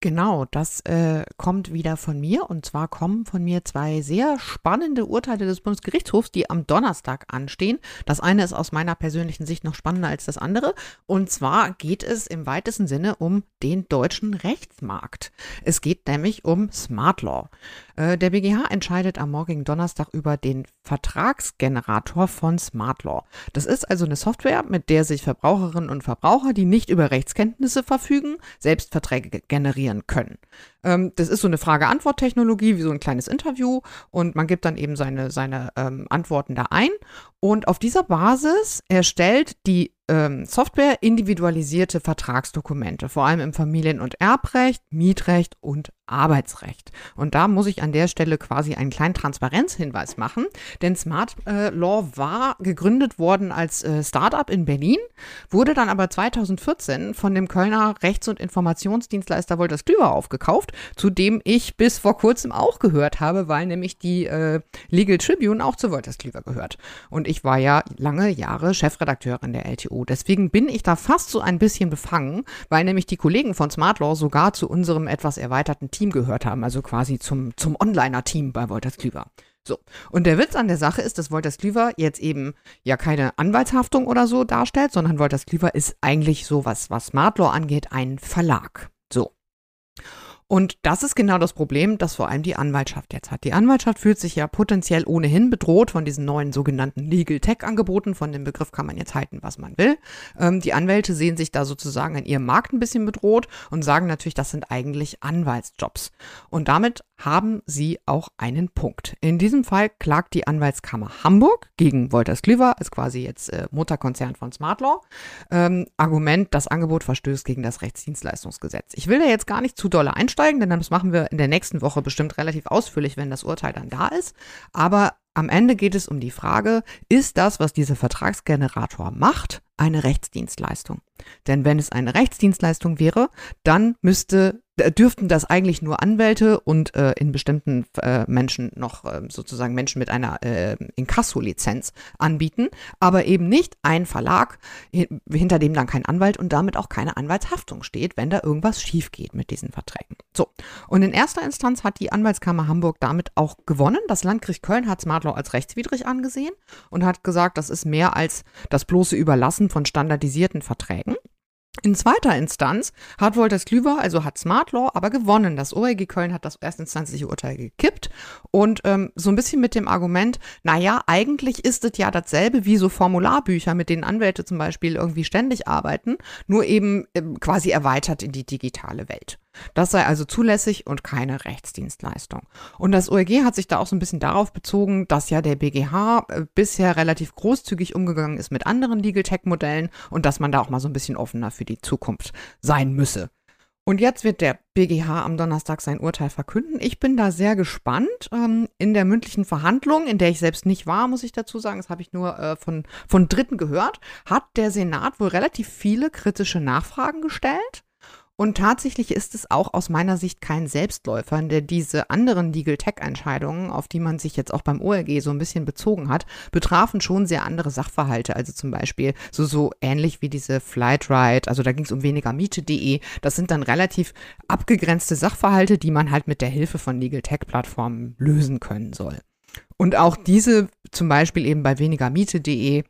Genau, das äh, kommt wieder von mir. Und zwar kommen von mir zwei sehr spannende Urteile des Bundesgerichtshofs, die am Donnerstag anstehen. Das eine ist aus meiner persönlichen Sicht noch spannender als das andere. Und zwar geht es im weitesten Sinne um den deutschen Rechtsmarkt. Es geht nämlich um Smart Law. Äh, der BGH entscheidet am morgigen Donnerstag über den Vertragsgenerator von Smart Law. Das ist also eine Software, mit der sich Verbraucherinnen und Verbraucher, die nicht über Rechtskenntnisse verfügen, selbst Verträge generieren können. Ähm, das ist so eine Frage-Antwort-Technologie, wie so ein kleines Interview und man gibt dann eben seine, seine ähm, Antworten da ein und auf dieser Basis erstellt die Software individualisierte Vertragsdokumente, vor allem im Familien- und Erbrecht, Mietrecht und Arbeitsrecht. Und da muss ich an der Stelle quasi einen kleinen Transparenzhinweis machen, denn Smart äh, Law war gegründet worden als äh, Startup in Berlin, wurde dann aber 2014 von dem Kölner Rechts- und Informationsdienstleister Wolters Klüver aufgekauft, zu dem ich bis vor kurzem auch gehört habe, weil nämlich die äh, Legal Tribune auch zu Wolters Klüver gehört. Und ich war ja lange Jahre Chefredakteurin der LTO. Deswegen bin ich da fast so ein bisschen befangen, weil nämlich die Kollegen von Smart Law sogar zu unserem etwas erweiterten Team gehört haben, also quasi zum, zum Onliner-Team bei Wolters Klüver. So. Und der Witz an der Sache ist, dass Wolters Klüver jetzt eben ja keine Anwaltshaftung oder so darstellt, sondern Wolters Klüver ist eigentlich so, was, was Smart Law angeht, ein Verlag. So. Und das ist genau das Problem, das vor allem die Anwaltschaft jetzt hat. Die Anwaltschaft fühlt sich ja potenziell ohnehin bedroht von diesen neuen sogenannten Legal Tech Angeboten. Von dem Begriff kann man jetzt halten, was man will. Ähm, die Anwälte sehen sich da sozusagen in ihrem Markt ein bisschen bedroht und sagen natürlich, das sind eigentlich Anwaltsjobs. Und damit haben sie auch einen Punkt. In diesem Fall klagt die Anwaltskammer Hamburg gegen Wolters Klüver, ist quasi jetzt äh, Mutterkonzern von Smart Law. Ähm, Argument, das Angebot verstößt gegen das Rechtsdienstleistungsgesetz. Ich will da jetzt gar nicht zu dolle einsteigen, denn das machen wir in der nächsten Woche bestimmt relativ ausführlich, wenn das Urteil dann da ist. Aber am Ende geht es um die Frage, ist das, was dieser Vertragsgenerator macht, eine Rechtsdienstleistung? Denn wenn es eine Rechtsdienstleistung wäre, dann müsste dürften das eigentlich nur Anwälte und äh, in bestimmten äh, Menschen noch äh, sozusagen Menschen mit einer äh, Inkasso-Lizenz anbieten, aber eben nicht ein Verlag, hinter dem dann kein Anwalt und damit auch keine Anwaltshaftung steht, wenn da irgendwas schief geht mit diesen Verträgen. So, und in erster Instanz hat die Anwaltskammer Hamburg damit auch gewonnen. Das Landgericht Köln hat Smart Law als rechtswidrig angesehen und hat gesagt, das ist mehr als das bloße Überlassen von standardisierten Verträgen. In zweiter Instanz hat Wolters Klüver, also hat Smart Law, aber gewonnen. Das ORG Köln hat das erstinstanzliche Urteil gekippt und ähm, so ein bisschen mit dem Argument, naja, eigentlich ist es ja dasselbe wie so Formularbücher, mit denen Anwälte zum Beispiel irgendwie ständig arbeiten, nur eben ähm, quasi erweitert in die digitale Welt. Das sei also zulässig und keine Rechtsdienstleistung. Und das OEG hat sich da auch so ein bisschen darauf bezogen, dass ja der BGH äh, bisher relativ großzügig umgegangen ist mit anderen Legal Tech Modellen und dass man da auch mal so ein bisschen offener für die Zukunft sein müsse. Und jetzt wird der BGH am Donnerstag sein Urteil verkünden. Ich bin da sehr gespannt. Ähm, in der mündlichen Verhandlung, in der ich selbst nicht war, muss ich dazu sagen, das habe ich nur äh, von, von Dritten gehört, hat der Senat wohl relativ viele kritische Nachfragen gestellt. Und tatsächlich ist es auch aus meiner Sicht kein Selbstläufer, der diese anderen Legal Tech Entscheidungen, auf die man sich jetzt auch beim OLG so ein bisschen bezogen hat, betrafen schon sehr andere Sachverhalte. Also zum Beispiel so, so ähnlich wie diese Flightride, also da ging es um weniger Miete.de. Das sind dann relativ abgegrenzte Sachverhalte, die man halt mit der Hilfe von Legal Tech Plattformen lösen können soll. Und auch diese zum Beispiel eben bei weniger Miete.de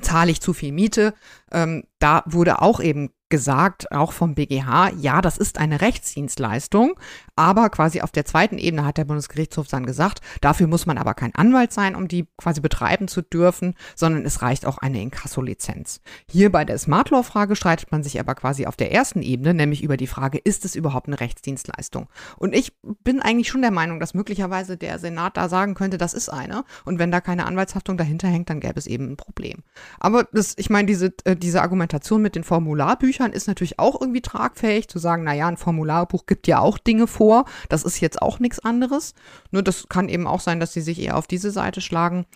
zahle ich zu viel Miete. Ähm, da wurde auch eben gesagt, auch vom BGH, ja, das ist eine Rechtsdienstleistung, aber quasi auf der zweiten Ebene hat der Bundesgerichtshof dann gesagt, dafür muss man aber kein Anwalt sein, um die quasi betreiben zu dürfen, sondern es reicht auch eine Inkasso-Lizenz. Hier bei der Smart Law-Frage streitet man sich aber quasi auf der ersten Ebene, nämlich über die Frage, ist es überhaupt eine Rechtsdienstleistung? Und ich bin eigentlich schon der Meinung, dass möglicherweise der Senat da sagen könnte, das ist eine. Und wenn da keine Anwaltshaftung dahinter hängt, dann gäbe es eben ein Problem. Aber das, ich meine, diese, äh, diese Argumentation mit den Formularbüchern ist natürlich auch irgendwie tragfähig, zu sagen, naja, ein Formularbuch gibt ja auch Dinge vor, das ist jetzt auch nichts anderes. Nur das kann eben auch sein, dass sie sich eher auf diese Seite schlagen.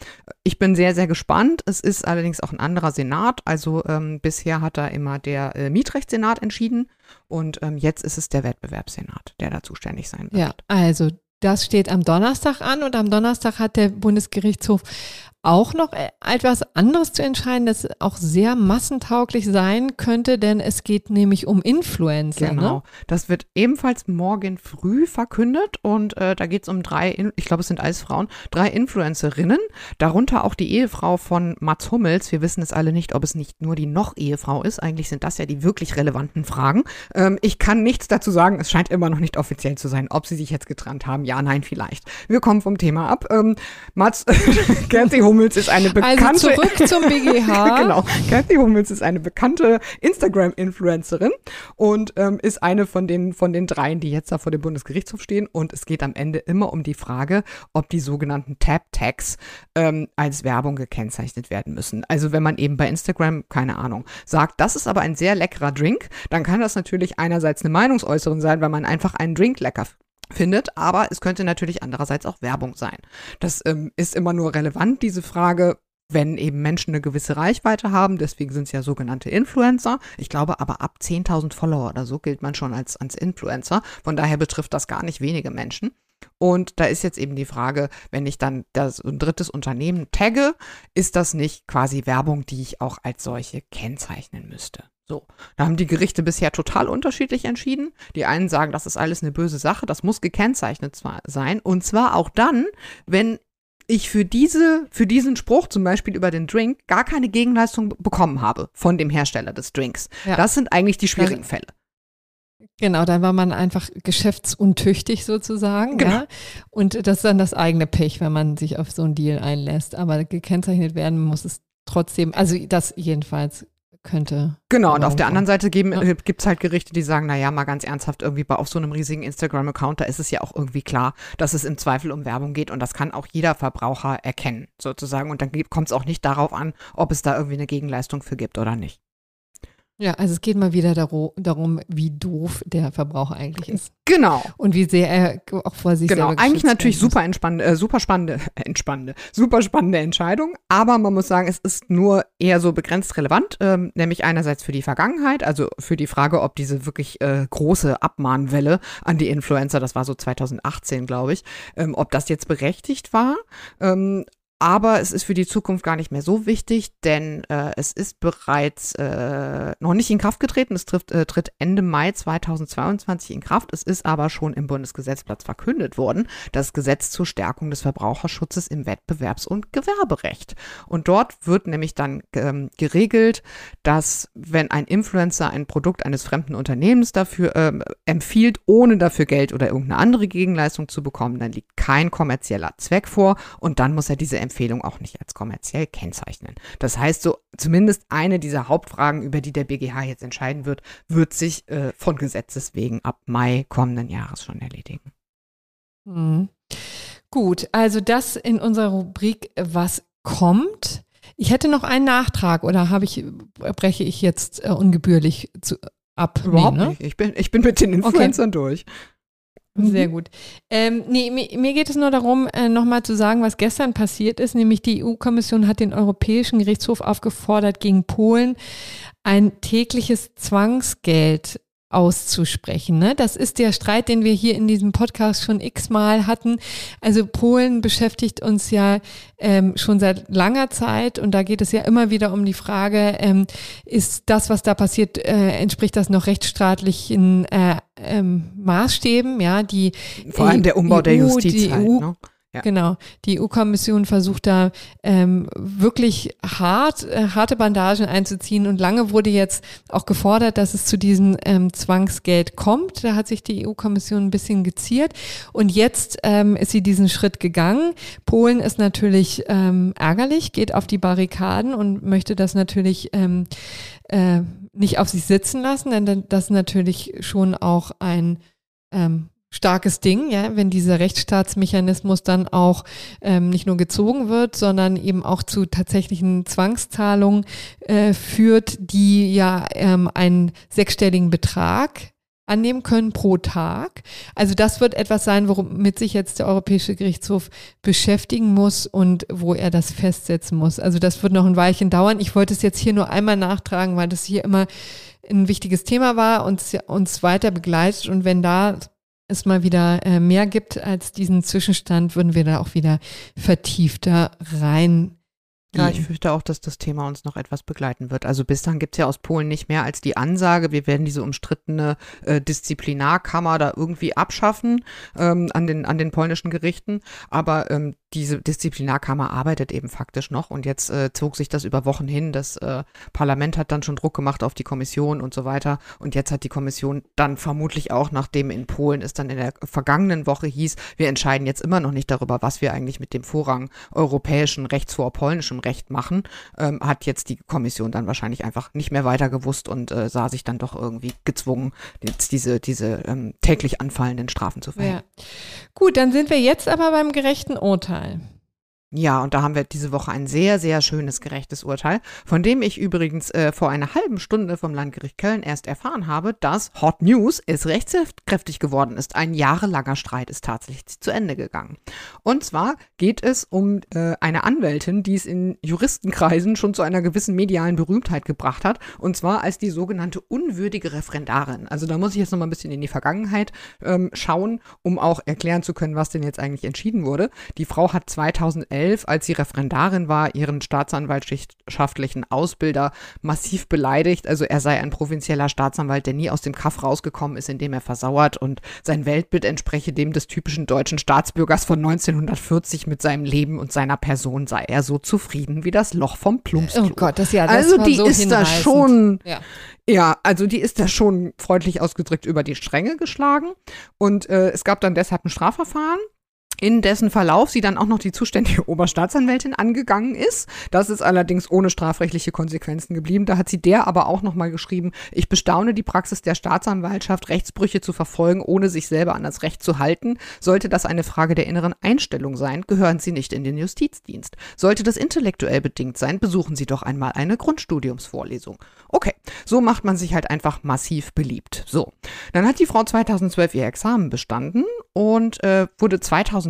Ich bin sehr, sehr gespannt. Es ist allerdings auch ein anderer Senat. Also ähm, bisher hat da immer der äh, Mietrechtssenat entschieden und ähm, jetzt ist es der Wettbewerbssenat, der da zuständig sein wird. Ja, also das steht am Donnerstag an und am Donnerstag hat der Bundesgerichtshof auch noch äh, etwas anderes zu entscheiden, das auch sehr massentauglich sein könnte, denn es geht nämlich um Influencer. Ne? Genau, ne? das wird ebenfalls morgen früh verkündet und äh, da geht es um drei, ich glaube es sind alles Frauen, drei Influencerinnen, darunter auch die Ehefrau von Mats Hummels. Wir wissen es alle nicht, ob es nicht nur die noch Ehefrau ist. Eigentlich sind das ja die wirklich relevanten Fragen. Ähm, ich kann nichts dazu sagen, es scheint immer noch nicht offiziell zu sein, ob sie sich jetzt getrennt haben. Ja, nein, vielleicht. Wir kommen vom Thema ab. Ähm, Mats, Gerti Hummels Hummels ist eine also bekannte. Also zurück zum BGH. genau. Kathy Hummels ist eine bekannte Instagram-Influencerin und ähm, ist eine von den, von den dreien, die jetzt da vor dem Bundesgerichtshof stehen. Und es geht am Ende immer um die Frage, ob die sogenannten Tab-Tags ähm, als Werbung gekennzeichnet werden müssen. Also wenn man eben bei Instagram, keine Ahnung, sagt, das ist aber ein sehr leckerer Drink, dann kann das natürlich einerseits eine Meinungsäußerung sein, weil man einfach einen Drink lecker findet, aber es könnte natürlich andererseits auch Werbung sein. Das ähm, ist immer nur relevant, diese Frage, wenn eben Menschen eine gewisse Reichweite haben, deswegen sind es ja sogenannte Influencer. Ich glaube aber ab 10.000 Follower oder so gilt man schon als, als Influencer. Von daher betrifft das gar nicht wenige Menschen. Und da ist jetzt eben die Frage, wenn ich dann das ein drittes Unternehmen tagge, ist das nicht quasi Werbung, die ich auch als solche kennzeichnen müsste? So, da haben die Gerichte bisher total unterschiedlich entschieden. Die einen sagen, das ist alles eine böse Sache, das muss gekennzeichnet sein. Und zwar auch dann, wenn ich für diese, für diesen Spruch zum Beispiel über den Drink gar keine Gegenleistung bekommen habe von dem Hersteller des Drinks. Ja. Das sind eigentlich die schwierigen Fälle. Genau, dann war man einfach geschäftsuntüchtig sozusagen. Genau. Ja? Und das ist dann das eigene Pech, wenn man sich auf so einen Deal einlässt. Aber gekennzeichnet werden muss es trotzdem, also das jedenfalls könnte. Genau, und auf der anderen Seite ja. äh, gibt es halt Gerichte, die sagen, naja, mal ganz ernsthaft, irgendwie bei auf so einem riesigen Instagram-Account, da ist es ja auch irgendwie klar, dass es im Zweifel um Werbung geht und das kann auch jeder Verbraucher erkennen, sozusagen. Und dann kommt es auch nicht darauf an, ob es da irgendwie eine Gegenleistung für gibt oder nicht. Ja, also es geht mal wieder darum, wie doof der Verbraucher eigentlich ist. Genau. Und wie sehr er auch vor sich Genau, eigentlich natürlich super entspannende, äh, super spannende, entspannende, super spannende Entscheidung, aber man muss sagen, es ist nur eher so begrenzt relevant, ähm, nämlich einerseits für die Vergangenheit, also für die Frage, ob diese wirklich äh, große Abmahnwelle an die Influencer, das war so 2018, glaube ich, ähm, ob das jetzt berechtigt war. Ähm, aber es ist für die Zukunft gar nicht mehr so wichtig, denn äh, es ist bereits äh, noch nicht in Kraft getreten. Es trifft, äh, tritt Ende Mai 2022 in Kraft. Es ist aber schon im Bundesgesetzblatt verkündet worden, das Gesetz zur Stärkung des Verbraucherschutzes im Wettbewerbs- und Gewerberecht. Und dort wird nämlich dann ähm, geregelt, dass wenn ein Influencer ein Produkt eines fremden Unternehmens dafür ähm, empfiehlt, ohne dafür Geld oder irgendeine andere Gegenleistung zu bekommen, dann liegt kein kommerzieller Zweck vor und dann muss er diese Empfehlung auch nicht als kommerziell kennzeichnen. Das heißt, so zumindest eine dieser Hauptfragen, über die der BGH jetzt entscheiden wird, wird sich äh, von Gesetzes wegen ab Mai kommenden Jahres schon erledigen. Mhm. Gut, also das in unserer Rubrik Was kommt. Ich hätte noch einen Nachtrag oder habe ich, breche ich jetzt äh, ungebührlich zu, ab? Überhaupt nee, ne? nicht. Ich bin, ich bin mit den Influencern okay. durch. Sehr mhm. gut. Ähm, nee, mir, mir, geht es nur darum, äh, nochmal zu sagen, was gestern passiert ist. Nämlich die EU-Kommission hat den Europäischen Gerichtshof aufgefordert, gegen Polen ein tägliches Zwangsgeld auszusprechen. Ne? Das ist der Streit, den wir hier in diesem Podcast schon x-mal hatten. Also Polen beschäftigt uns ja ähm, schon seit langer Zeit und da geht es ja immer wieder um die Frage, ähm, ist das, was da passiert, äh, entspricht das noch rechtsstaatlichen äh, ähm, Maßstäben? Ja, die vor allem der Umbau EU, der Justiz. Die halt, EU, ne? Ja. Genau. Die EU-Kommission versucht da ähm, wirklich hart, äh, harte Bandagen einzuziehen und lange wurde jetzt auch gefordert, dass es zu diesem ähm, Zwangsgeld kommt. Da hat sich die EU-Kommission ein bisschen geziert und jetzt ähm, ist sie diesen Schritt gegangen. Polen ist natürlich ähm, ärgerlich, geht auf die Barrikaden und möchte das natürlich ähm, äh, nicht auf sich sitzen lassen, denn das ist natürlich schon auch ein ähm, starkes Ding, ja, wenn dieser Rechtsstaatsmechanismus dann auch ähm, nicht nur gezogen wird, sondern eben auch zu tatsächlichen Zwangszahlungen äh, führt, die ja ähm, einen sechsstelligen Betrag annehmen können pro Tag. Also das wird etwas sein, womit sich jetzt der Europäische Gerichtshof beschäftigen muss und wo er das festsetzen muss. Also das wird noch ein Weilchen dauern. Ich wollte es jetzt hier nur einmal nachtragen, weil das hier immer ein wichtiges Thema war und uns weiter begleitet. Und wenn da es mal wieder äh, mehr gibt als diesen Zwischenstand, würden wir da auch wieder vertiefter rein ja, ich fürchte auch, dass das Thema uns noch etwas begleiten wird. Also bislang gibt es ja aus Polen nicht mehr als die Ansage, wir werden diese umstrittene äh, Disziplinarkammer da irgendwie abschaffen ähm, an, den, an den polnischen Gerichten. Aber ähm, diese Disziplinarkammer arbeitet eben faktisch noch und jetzt äh, zog sich das über Wochen hin. Das äh, Parlament hat dann schon Druck gemacht auf die Kommission und so weiter. Und jetzt hat die Kommission dann vermutlich auch, nachdem in Polen es dann in der vergangenen Woche hieß, wir entscheiden jetzt immer noch nicht darüber, was wir eigentlich mit dem Vorrang europäischen Rechts vor polnischem Recht machen, ähm, hat jetzt die Kommission dann wahrscheinlich einfach nicht mehr weiter gewusst und äh, sah sich dann doch irgendwie gezwungen, jetzt diese, diese ähm, täglich anfallenden Strafen zu verhängen. Ja. Gut, dann sind wir jetzt aber beim gerechten Urteil. time. Ja, und da haben wir diese Woche ein sehr, sehr schönes, gerechtes Urteil, von dem ich übrigens äh, vor einer halben Stunde vom Landgericht Köln erst erfahren habe, dass Hot News es rechtskräftig geworden ist. Ein jahrelanger Streit ist tatsächlich zu Ende gegangen. Und zwar geht es um äh, eine Anwältin, die es in Juristenkreisen schon zu einer gewissen medialen Berühmtheit gebracht hat, und zwar als die sogenannte unwürdige Referendarin. Also da muss ich jetzt noch mal ein bisschen in die Vergangenheit ähm, schauen, um auch erklären zu können, was denn jetzt eigentlich entschieden wurde. Die Frau hat 2011 2011, als sie Referendarin war, ihren staatsanwaltschaftlichen Ausbilder massiv beleidigt. Also er sei ein provinzieller Staatsanwalt, der nie aus dem Kaff rausgekommen ist, indem er versauert und sein Weltbild entspreche dem des typischen deutschen Staatsbürgers von 1940 mit seinem Leben und seiner Person sei er so zufrieden wie das Loch vom Plumpsklo. Oh Gott, das ja, das Also die so ist da schon, ja. ja. also die ist da schon freundlich ausgedrückt über die Stränge geschlagen und äh, es gab dann deshalb ein Strafverfahren in dessen Verlauf sie dann auch noch die zuständige Oberstaatsanwältin angegangen ist. Das ist allerdings ohne strafrechtliche Konsequenzen geblieben. Da hat sie der aber auch nochmal geschrieben, ich bestaune die Praxis der Staatsanwaltschaft, Rechtsbrüche zu verfolgen, ohne sich selber an das Recht zu halten. Sollte das eine Frage der inneren Einstellung sein, gehören Sie nicht in den Justizdienst. Sollte das intellektuell bedingt sein, besuchen Sie doch einmal eine Grundstudiumsvorlesung. Okay, so macht man sich halt einfach massiv beliebt. So, dann hat die Frau 2012 ihr Examen bestanden und äh, wurde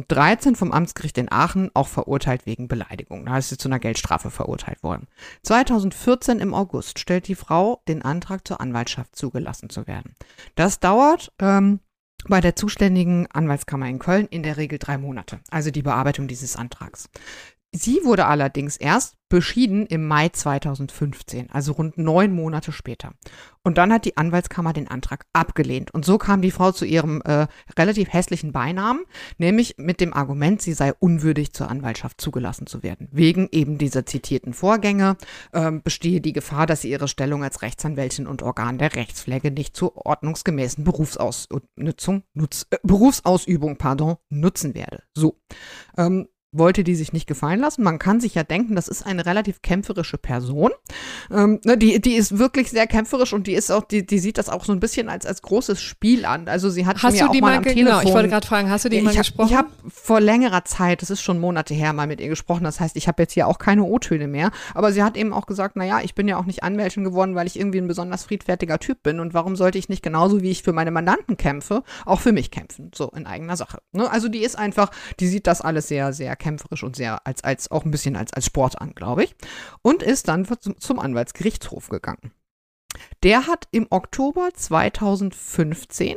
2013 vom Amtsgericht in Aachen auch verurteilt wegen Beleidigung. Da ist sie zu einer Geldstrafe verurteilt worden. 2014 im August stellt die Frau den Antrag zur Anwaltschaft zugelassen zu werden. Das dauert ähm, bei der zuständigen Anwaltskammer in Köln in der Regel drei Monate, also die Bearbeitung dieses Antrags. Sie wurde allerdings erst beschieden im Mai 2015, also rund neun Monate später. Und dann hat die Anwaltskammer den Antrag abgelehnt. Und so kam die Frau zu ihrem äh, relativ hässlichen Beinamen, nämlich mit dem Argument, sie sei unwürdig zur Anwaltschaft zugelassen zu werden. Wegen eben dieser zitierten Vorgänge äh, bestehe die Gefahr, dass sie ihre Stellung als Rechtsanwältin und Organ der Rechtspflege nicht zur ordnungsgemäßen Berufsausnutzung, Nutz, äh, Berufsausübung pardon, nutzen werde. So. Ähm, wollte die sich nicht gefallen lassen. Man kann sich ja denken, das ist eine relativ kämpferische Person. Ähm, ne, die, die ist wirklich sehr kämpferisch und die ist auch, die, die sieht das auch so ein bisschen als, als großes Spiel an. Also sie hat hast mir du die auch mal, mal am genau, Telefon. ich wollte gerade fragen, hast du die ich mal hab, gesprochen? Ich habe vor längerer Zeit, das ist schon Monate her, mal mit ihr gesprochen. Das heißt, ich habe jetzt hier auch keine O-Töne mehr. Aber sie hat eben auch gesagt, naja, ich bin ja auch nicht Anwältin geworden, weil ich irgendwie ein besonders friedfertiger Typ bin. Und warum sollte ich nicht genauso wie ich für meine Mandanten kämpfe, auch für mich kämpfen? So in eigener Sache. Ne? Also die ist einfach, die sieht das alles sehr, sehr kämpferisch und sehr als, als auch ein bisschen als, als Sport an, glaube ich. Und ist dann zum, zum Anwaltsgerichtshof gegangen. Der hat im Oktober 2015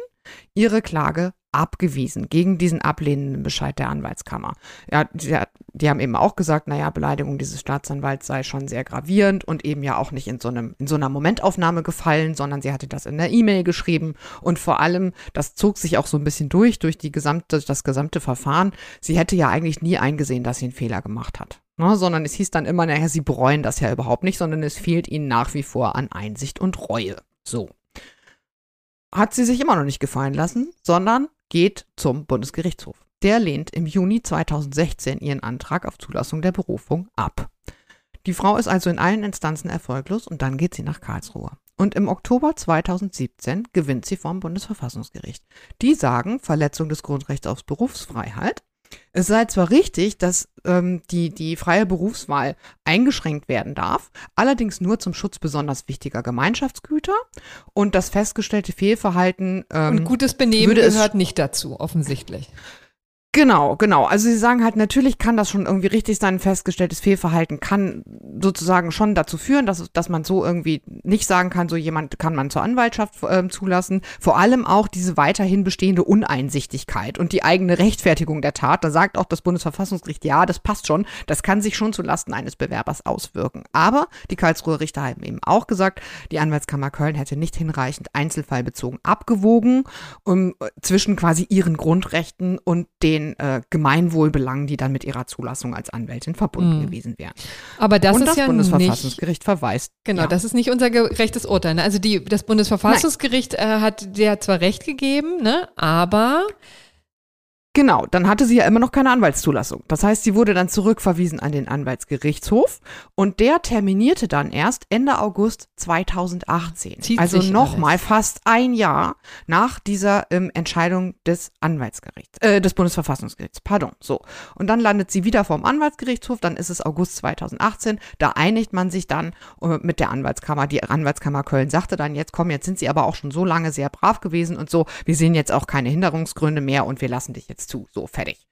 ihre Klage abgewiesen gegen diesen ablehnenden Bescheid der Anwaltskammer. Ja, die, die, haben eben auch gesagt, naja, Beleidigung dieses Staatsanwalts sei schon sehr gravierend und eben ja auch nicht in so, einem, in so einer Momentaufnahme gefallen, sondern sie hatte das in der E-Mail geschrieben und vor allem, das zog sich auch so ein bisschen durch, durch die gesamte, das gesamte Verfahren. Sie hätte ja eigentlich nie eingesehen, dass sie einen Fehler gemacht hat. Ne, sondern es hieß dann immer, naja, sie bereuen das ja überhaupt nicht, sondern es fehlt ihnen nach wie vor an Einsicht und Reue. So. Hat sie sich immer noch nicht gefallen lassen, sondern geht zum Bundesgerichtshof. Der lehnt im Juni 2016 ihren Antrag auf Zulassung der Berufung ab. Die Frau ist also in allen Instanzen erfolglos und dann geht sie nach Karlsruhe. Und im Oktober 2017 gewinnt sie vom Bundesverfassungsgericht. Die sagen, Verletzung des Grundrechts auf Berufsfreiheit. Es sei zwar richtig, dass ähm, die, die freie Berufswahl eingeschränkt werden darf, allerdings nur zum Schutz besonders wichtiger Gemeinschaftsgüter und das festgestellte Fehlverhalten. Ähm, und gutes Benehmen gehört nicht dazu, offensichtlich. Genau, genau. Also sie sagen halt, natürlich kann das schon irgendwie richtig sein, festgestelltes Fehlverhalten kann sozusagen schon dazu führen, dass, dass man so irgendwie nicht sagen kann, so jemand kann man zur Anwaltschaft äh, zulassen. Vor allem auch diese weiterhin bestehende Uneinsichtigkeit und die eigene Rechtfertigung der Tat. Da sagt auch das Bundesverfassungsgericht, ja, das passt schon, das kann sich schon zulasten eines Bewerbers auswirken. Aber die Karlsruher Richter haben eben auch gesagt, die Anwaltskammer Köln hätte nicht hinreichend einzelfallbezogen abgewogen um, zwischen quasi ihren Grundrechten und den äh, Gemeinwohlbelangen, die dann mit ihrer Zulassung als Anwältin verbunden mhm. gewesen wären. Aber das Und ist das ja Bundesverfassungsgericht nicht, verweist. Genau, ja. das ist nicht unser gerechtes Urteil. Ne? Also die, das Bundesverfassungsgericht äh, hat der zwar Recht gegeben, ne, aber Genau, dann hatte sie ja immer noch keine Anwaltszulassung. Das heißt, sie wurde dann zurückverwiesen an den Anwaltsgerichtshof und der terminierte dann erst Ende August 2018. Zieht also nochmal fast ein Jahr nach dieser ähm, Entscheidung des Anwaltsgerichts, äh, des Bundesverfassungsgerichts, pardon, so. Und dann landet sie wieder vorm Anwaltsgerichtshof, dann ist es August 2018, da einigt man sich dann äh, mit der Anwaltskammer. Die Anwaltskammer Köln sagte dann, jetzt komm, jetzt sind sie aber auch schon so lange sehr brav gewesen und so, wir sehen jetzt auch keine Hinderungsgründe mehr und wir lassen dich jetzt zu. So, fertig.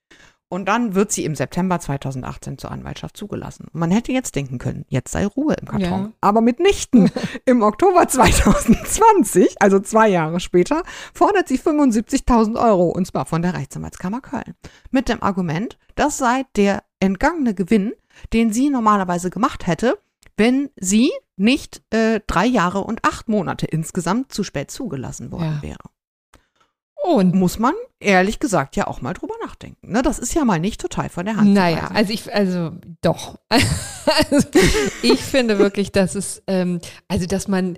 Und dann wird sie im September 2018 zur Anwaltschaft zugelassen. man hätte jetzt denken können, jetzt sei Ruhe im Karton. Ja. Aber mitnichten. Im Oktober 2020, also zwei Jahre später, fordert sie 75.000 Euro und zwar von der Rechtsanwaltskammer Köln. Mit dem Argument, das sei der entgangene Gewinn, den sie normalerweise gemacht hätte, wenn sie nicht äh, drei Jahre und acht Monate insgesamt zu spät zugelassen worden ja. wäre. Und muss man ehrlich gesagt ja auch mal drüber nachdenken. Ne? Das ist ja mal nicht total von der Hand. Naja, also ich, also doch. also, ich finde wirklich, dass es, ähm, also dass man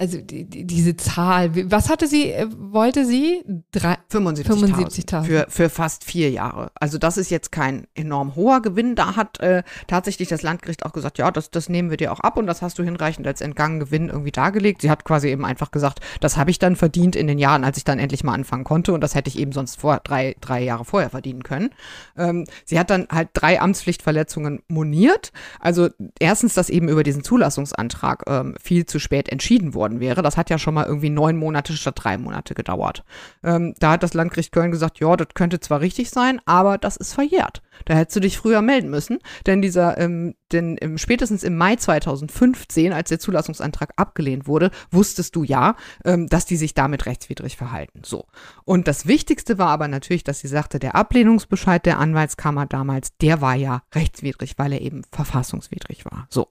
also die, die, diese Zahl, was hatte sie, äh, wollte sie? 75.000 75 für, für fast vier Jahre. Also das ist jetzt kein enorm hoher Gewinn. Da hat äh, tatsächlich das Landgericht auch gesagt, ja, das, das nehmen wir dir auch ab und das hast du hinreichend als entgangen Gewinn irgendwie dargelegt. Sie hat quasi eben einfach gesagt, das habe ich dann verdient in den Jahren, als ich dann endlich mal anfangen konnte und das hätte ich eben sonst vor drei, drei Jahre vorher verdienen können. Ähm, sie hat dann halt drei Amtspflichtverletzungen moniert. Also erstens, dass eben über diesen Zulassungsantrag ähm, viel zu spät entschieden wurde worden wäre. Das hat ja schon mal irgendwie neun Monate statt drei Monate gedauert. Ähm, da hat das Landgericht Köln gesagt, ja, das könnte zwar richtig sein, aber das ist verjährt. Da hättest du dich früher melden müssen, denn dieser, ähm, denn ähm, spätestens im Mai 2015, als der Zulassungsantrag abgelehnt wurde, wusstest du ja, ähm, dass die sich damit rechtswidrig verhalten. So. Und das Wichtigste war aber natürlich, dass sie sagte, der Ablehnungsbescheid der Anwaltskammer damals, der war ja rechtswidrig, weil er eben verfassungswidrig war. So.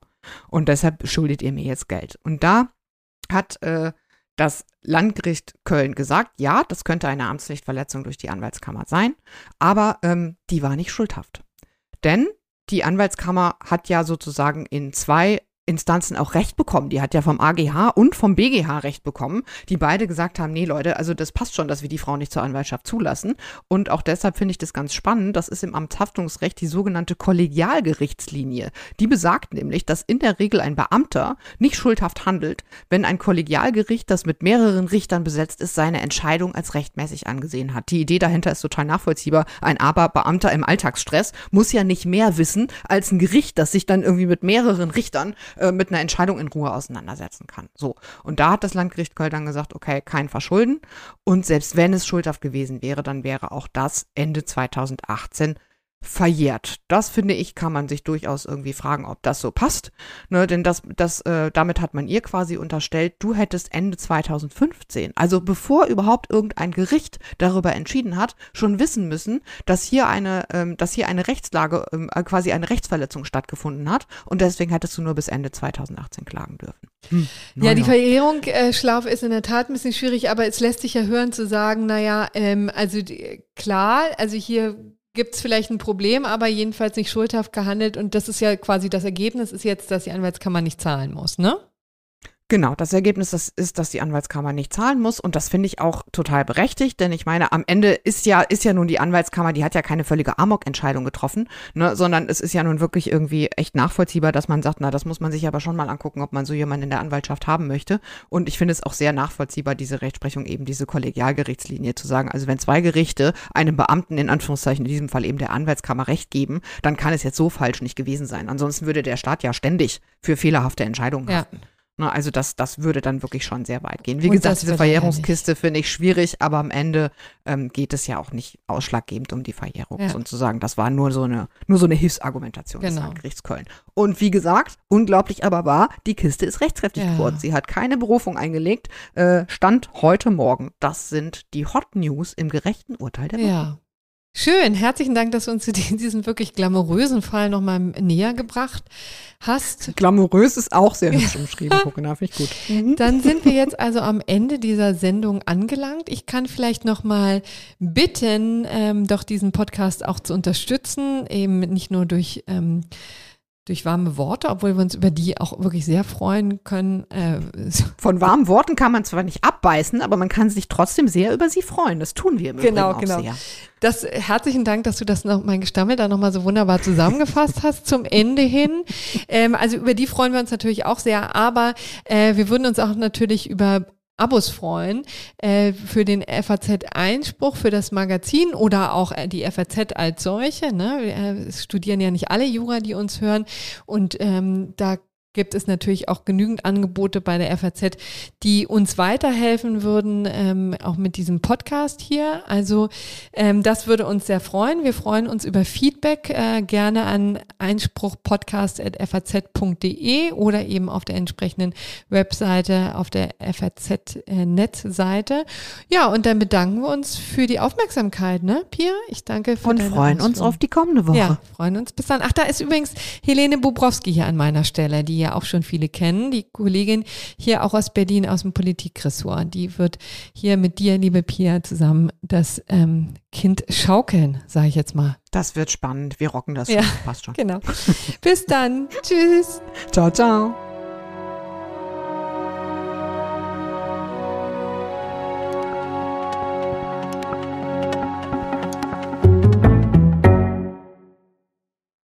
Und deshalb schuldet ihr mir jetzt Geld. Und da hat äh, das Landgericht Köln gesagt, ja, das könnte eine Amtspflichtverletzung durch die Anwaltskammer sein, aber ähm, die war nicht schuldhaft. Denn die Anwaltskammer hat ja sozusagen in zwei Instanzen auch Recht bekommen. Die hat ja vom AGH und vom BGH Recht bekommen, die beide gesagt haben, nee Leute, also das passt schon, dass wir die Frau nicht zur Anwaltschaft zulassen. Und auch deshalb finde ich das ganz spannend. Das ist im Amtshaftungsrecht die sogenannte Kollegialgerichtslinie. Die besagt nämlich, dass in der Regel ein Beamter nicht schuldhaft handelt, wenn ein Kollegialgericht, das mit mehreren Richtern besetzt ist, seine Entscheidung als rechtmäßig angesehen hat. Die Idee dahinter ist total nachvollziehbar. Ein aber Beamter im Alltagsstress muss ja nicht mehr wissen als ein Gericht, das sich dann irgendwie mit mehreren Richtern äh, mit einer Entscheidung in Ruhe auseinandersetzen kann. So. Und da hat das Landgericht Köln dann gesagt, okay, kein Verschulden. Und selbst wenn es schuldhaft gewesen wäre, dann wäre auch das Ende 2018 verjährt. Das finde ich, kann man sich durchaus irgendwie fragen, ob das so passt. Ne, denn das, das, äh, damit hat man ihr quasi unterstellt, du hättest Ende 2015, also bevor überhaupt irgendein Gericht darüber entschieden hat, schon wissen müssen, dass hier eine, ähm, dass hier eine Rechtslage, ähm, äh, quasi eine Rechtsverletzung stattgefunden hat und deswegen hättest du nur bis Ende 2018 klagen dürfen. Hm, ja, die Verjährung, äh, Schlaf ist in der Tat ein bisschen schwierig, aber es lässt sich ja hören zu sagen, naja, ähm, also die, klar, also hier gibt es vielleicht ein Problem, aber jedenfalls nicht schuldhaft gehandelt. Und das ist ja quasi das Ergebnis, ist jetzt, dass die Anwaltskammer nicht zahlen muss, ne? Genau, das Ergebnis das ist, dass die Anwaltskammer nicht zahlen muss und das finde ich auch total berechtigt, denn ich meine, am Ende ist ja, ist ja nun die Anwaltskammer, die hat ja keine völlige Amok-Entscheidung getroffen, ne, sondern es ist ja nun wirklich irgendwie echt nachvollziehbar, dass man sagt, na, das muss man sich aber schon mal angucken, ob man so jemanden in der Anwaltschaft haben möchte. Und ich finde es auch sehr nachvollziehbar, diese Rechtsprechung eben, diese Kollegialgerichtslinie zu sagen. Also wenn zwei Gerichte einem Beamten, in Anführungszeichen in diesem Fall eben der Anwaltskammer Recht geben, dann kann es jetzt so falsch nicht gewesen sein. Ansonsten würde der Staat ja ständig für fehlerhafte Entscheidungen Ja. Na, also das, das würde dann wirklich schon sehr weit gehen. Wie Und gesagt, diese er Verjährungskiste finde ich schwierig, aber am Ende ähm, geht es ja auch nicht ausschlaggebend um die Verjährung. Ja. Und zu sagen, das war nur so eine, nur so eine Hilfsargumentation des Genau. Landgerichts Köln. Und wie gesagt, unglaublich aber wahr, die Kiste ist rechtskräftig Ja. geworden. Sie hat keine Berufung eingelegt. Äh, Stand heute Morgen. Das sind die Hot News im gerechten Urteil der Woche. Ja. Schön, herzlichen Dank, dass du uns diesen wirklich glamourösen Fall nochmal näher gebracht hast. Glamourös ist auch sehr hübsch umschrieben, Corinna, finde ich gut. Dann sind wir jetzt also am Ende dieser Sendung angelangt. Ich kann vielleicht nochmal bitten, ähm, doch diesen Podcast auch zu unterstützen, eben nicht nur durch, ähm, durch warme Worte, obwohl wir uns über die auch wirklich sehr freuen können. Äh, Von warmen Worten kann man zwar nicht abbeißen, aber man kann sich trotzdem sehr über sie freuen. Das tun wir im Genau, Übrigen auch genau. sehr. Das, herzlichen Dank, dass du das noch, mein Gestammel da nochmal so wunderbar zusammengefasst hast zum Ende hin. Ähm, also über die freuen wir uns natürlich auch sehr, aber äh, wir würden uns auch natürlich über Abos freuen äh, für den FAZ-Einspruch, für das Magazin oder auch äh, die FAZ als solche. Ne? Wir, äh, studieren ja nicht alle Jura, die uns hören und ähm, da gibt es natürlich auch genügend Angebote bei der FAZ, die uns weiterhelfen würden, ähm, auch mit diesem Podcast hier. Also ähm, das würde uns sehr freuen. Wir freuen uns über Feedback äh, gerne an einspruchpodcast.faz.de oder eben auf der entsprechenden Webseite, auf der FAZ-Netzseite. Ja, und dann bedanken wir uns für die Aufmerksamkeit, ne, Pia? Ich danke für Und freuen uns auf die kommende Woche. Ja, freuen uns. Bis dann. Ach, da ist übrigens Helene Bubrowski hier an meiner Stelle, die ja auch schon viele kennen. Die Kollegin hier auch aus Berlin aus dem Politikressort. Die wird hier mit dir, liebe Pia, zusammen das ähm, Kind schaukeln, sage ich jetzt mal. Das wird spannend. Wir rocken das Ja. schon. Passt schon. Genau. Bis dann. Tschüss. Ciao, ciao.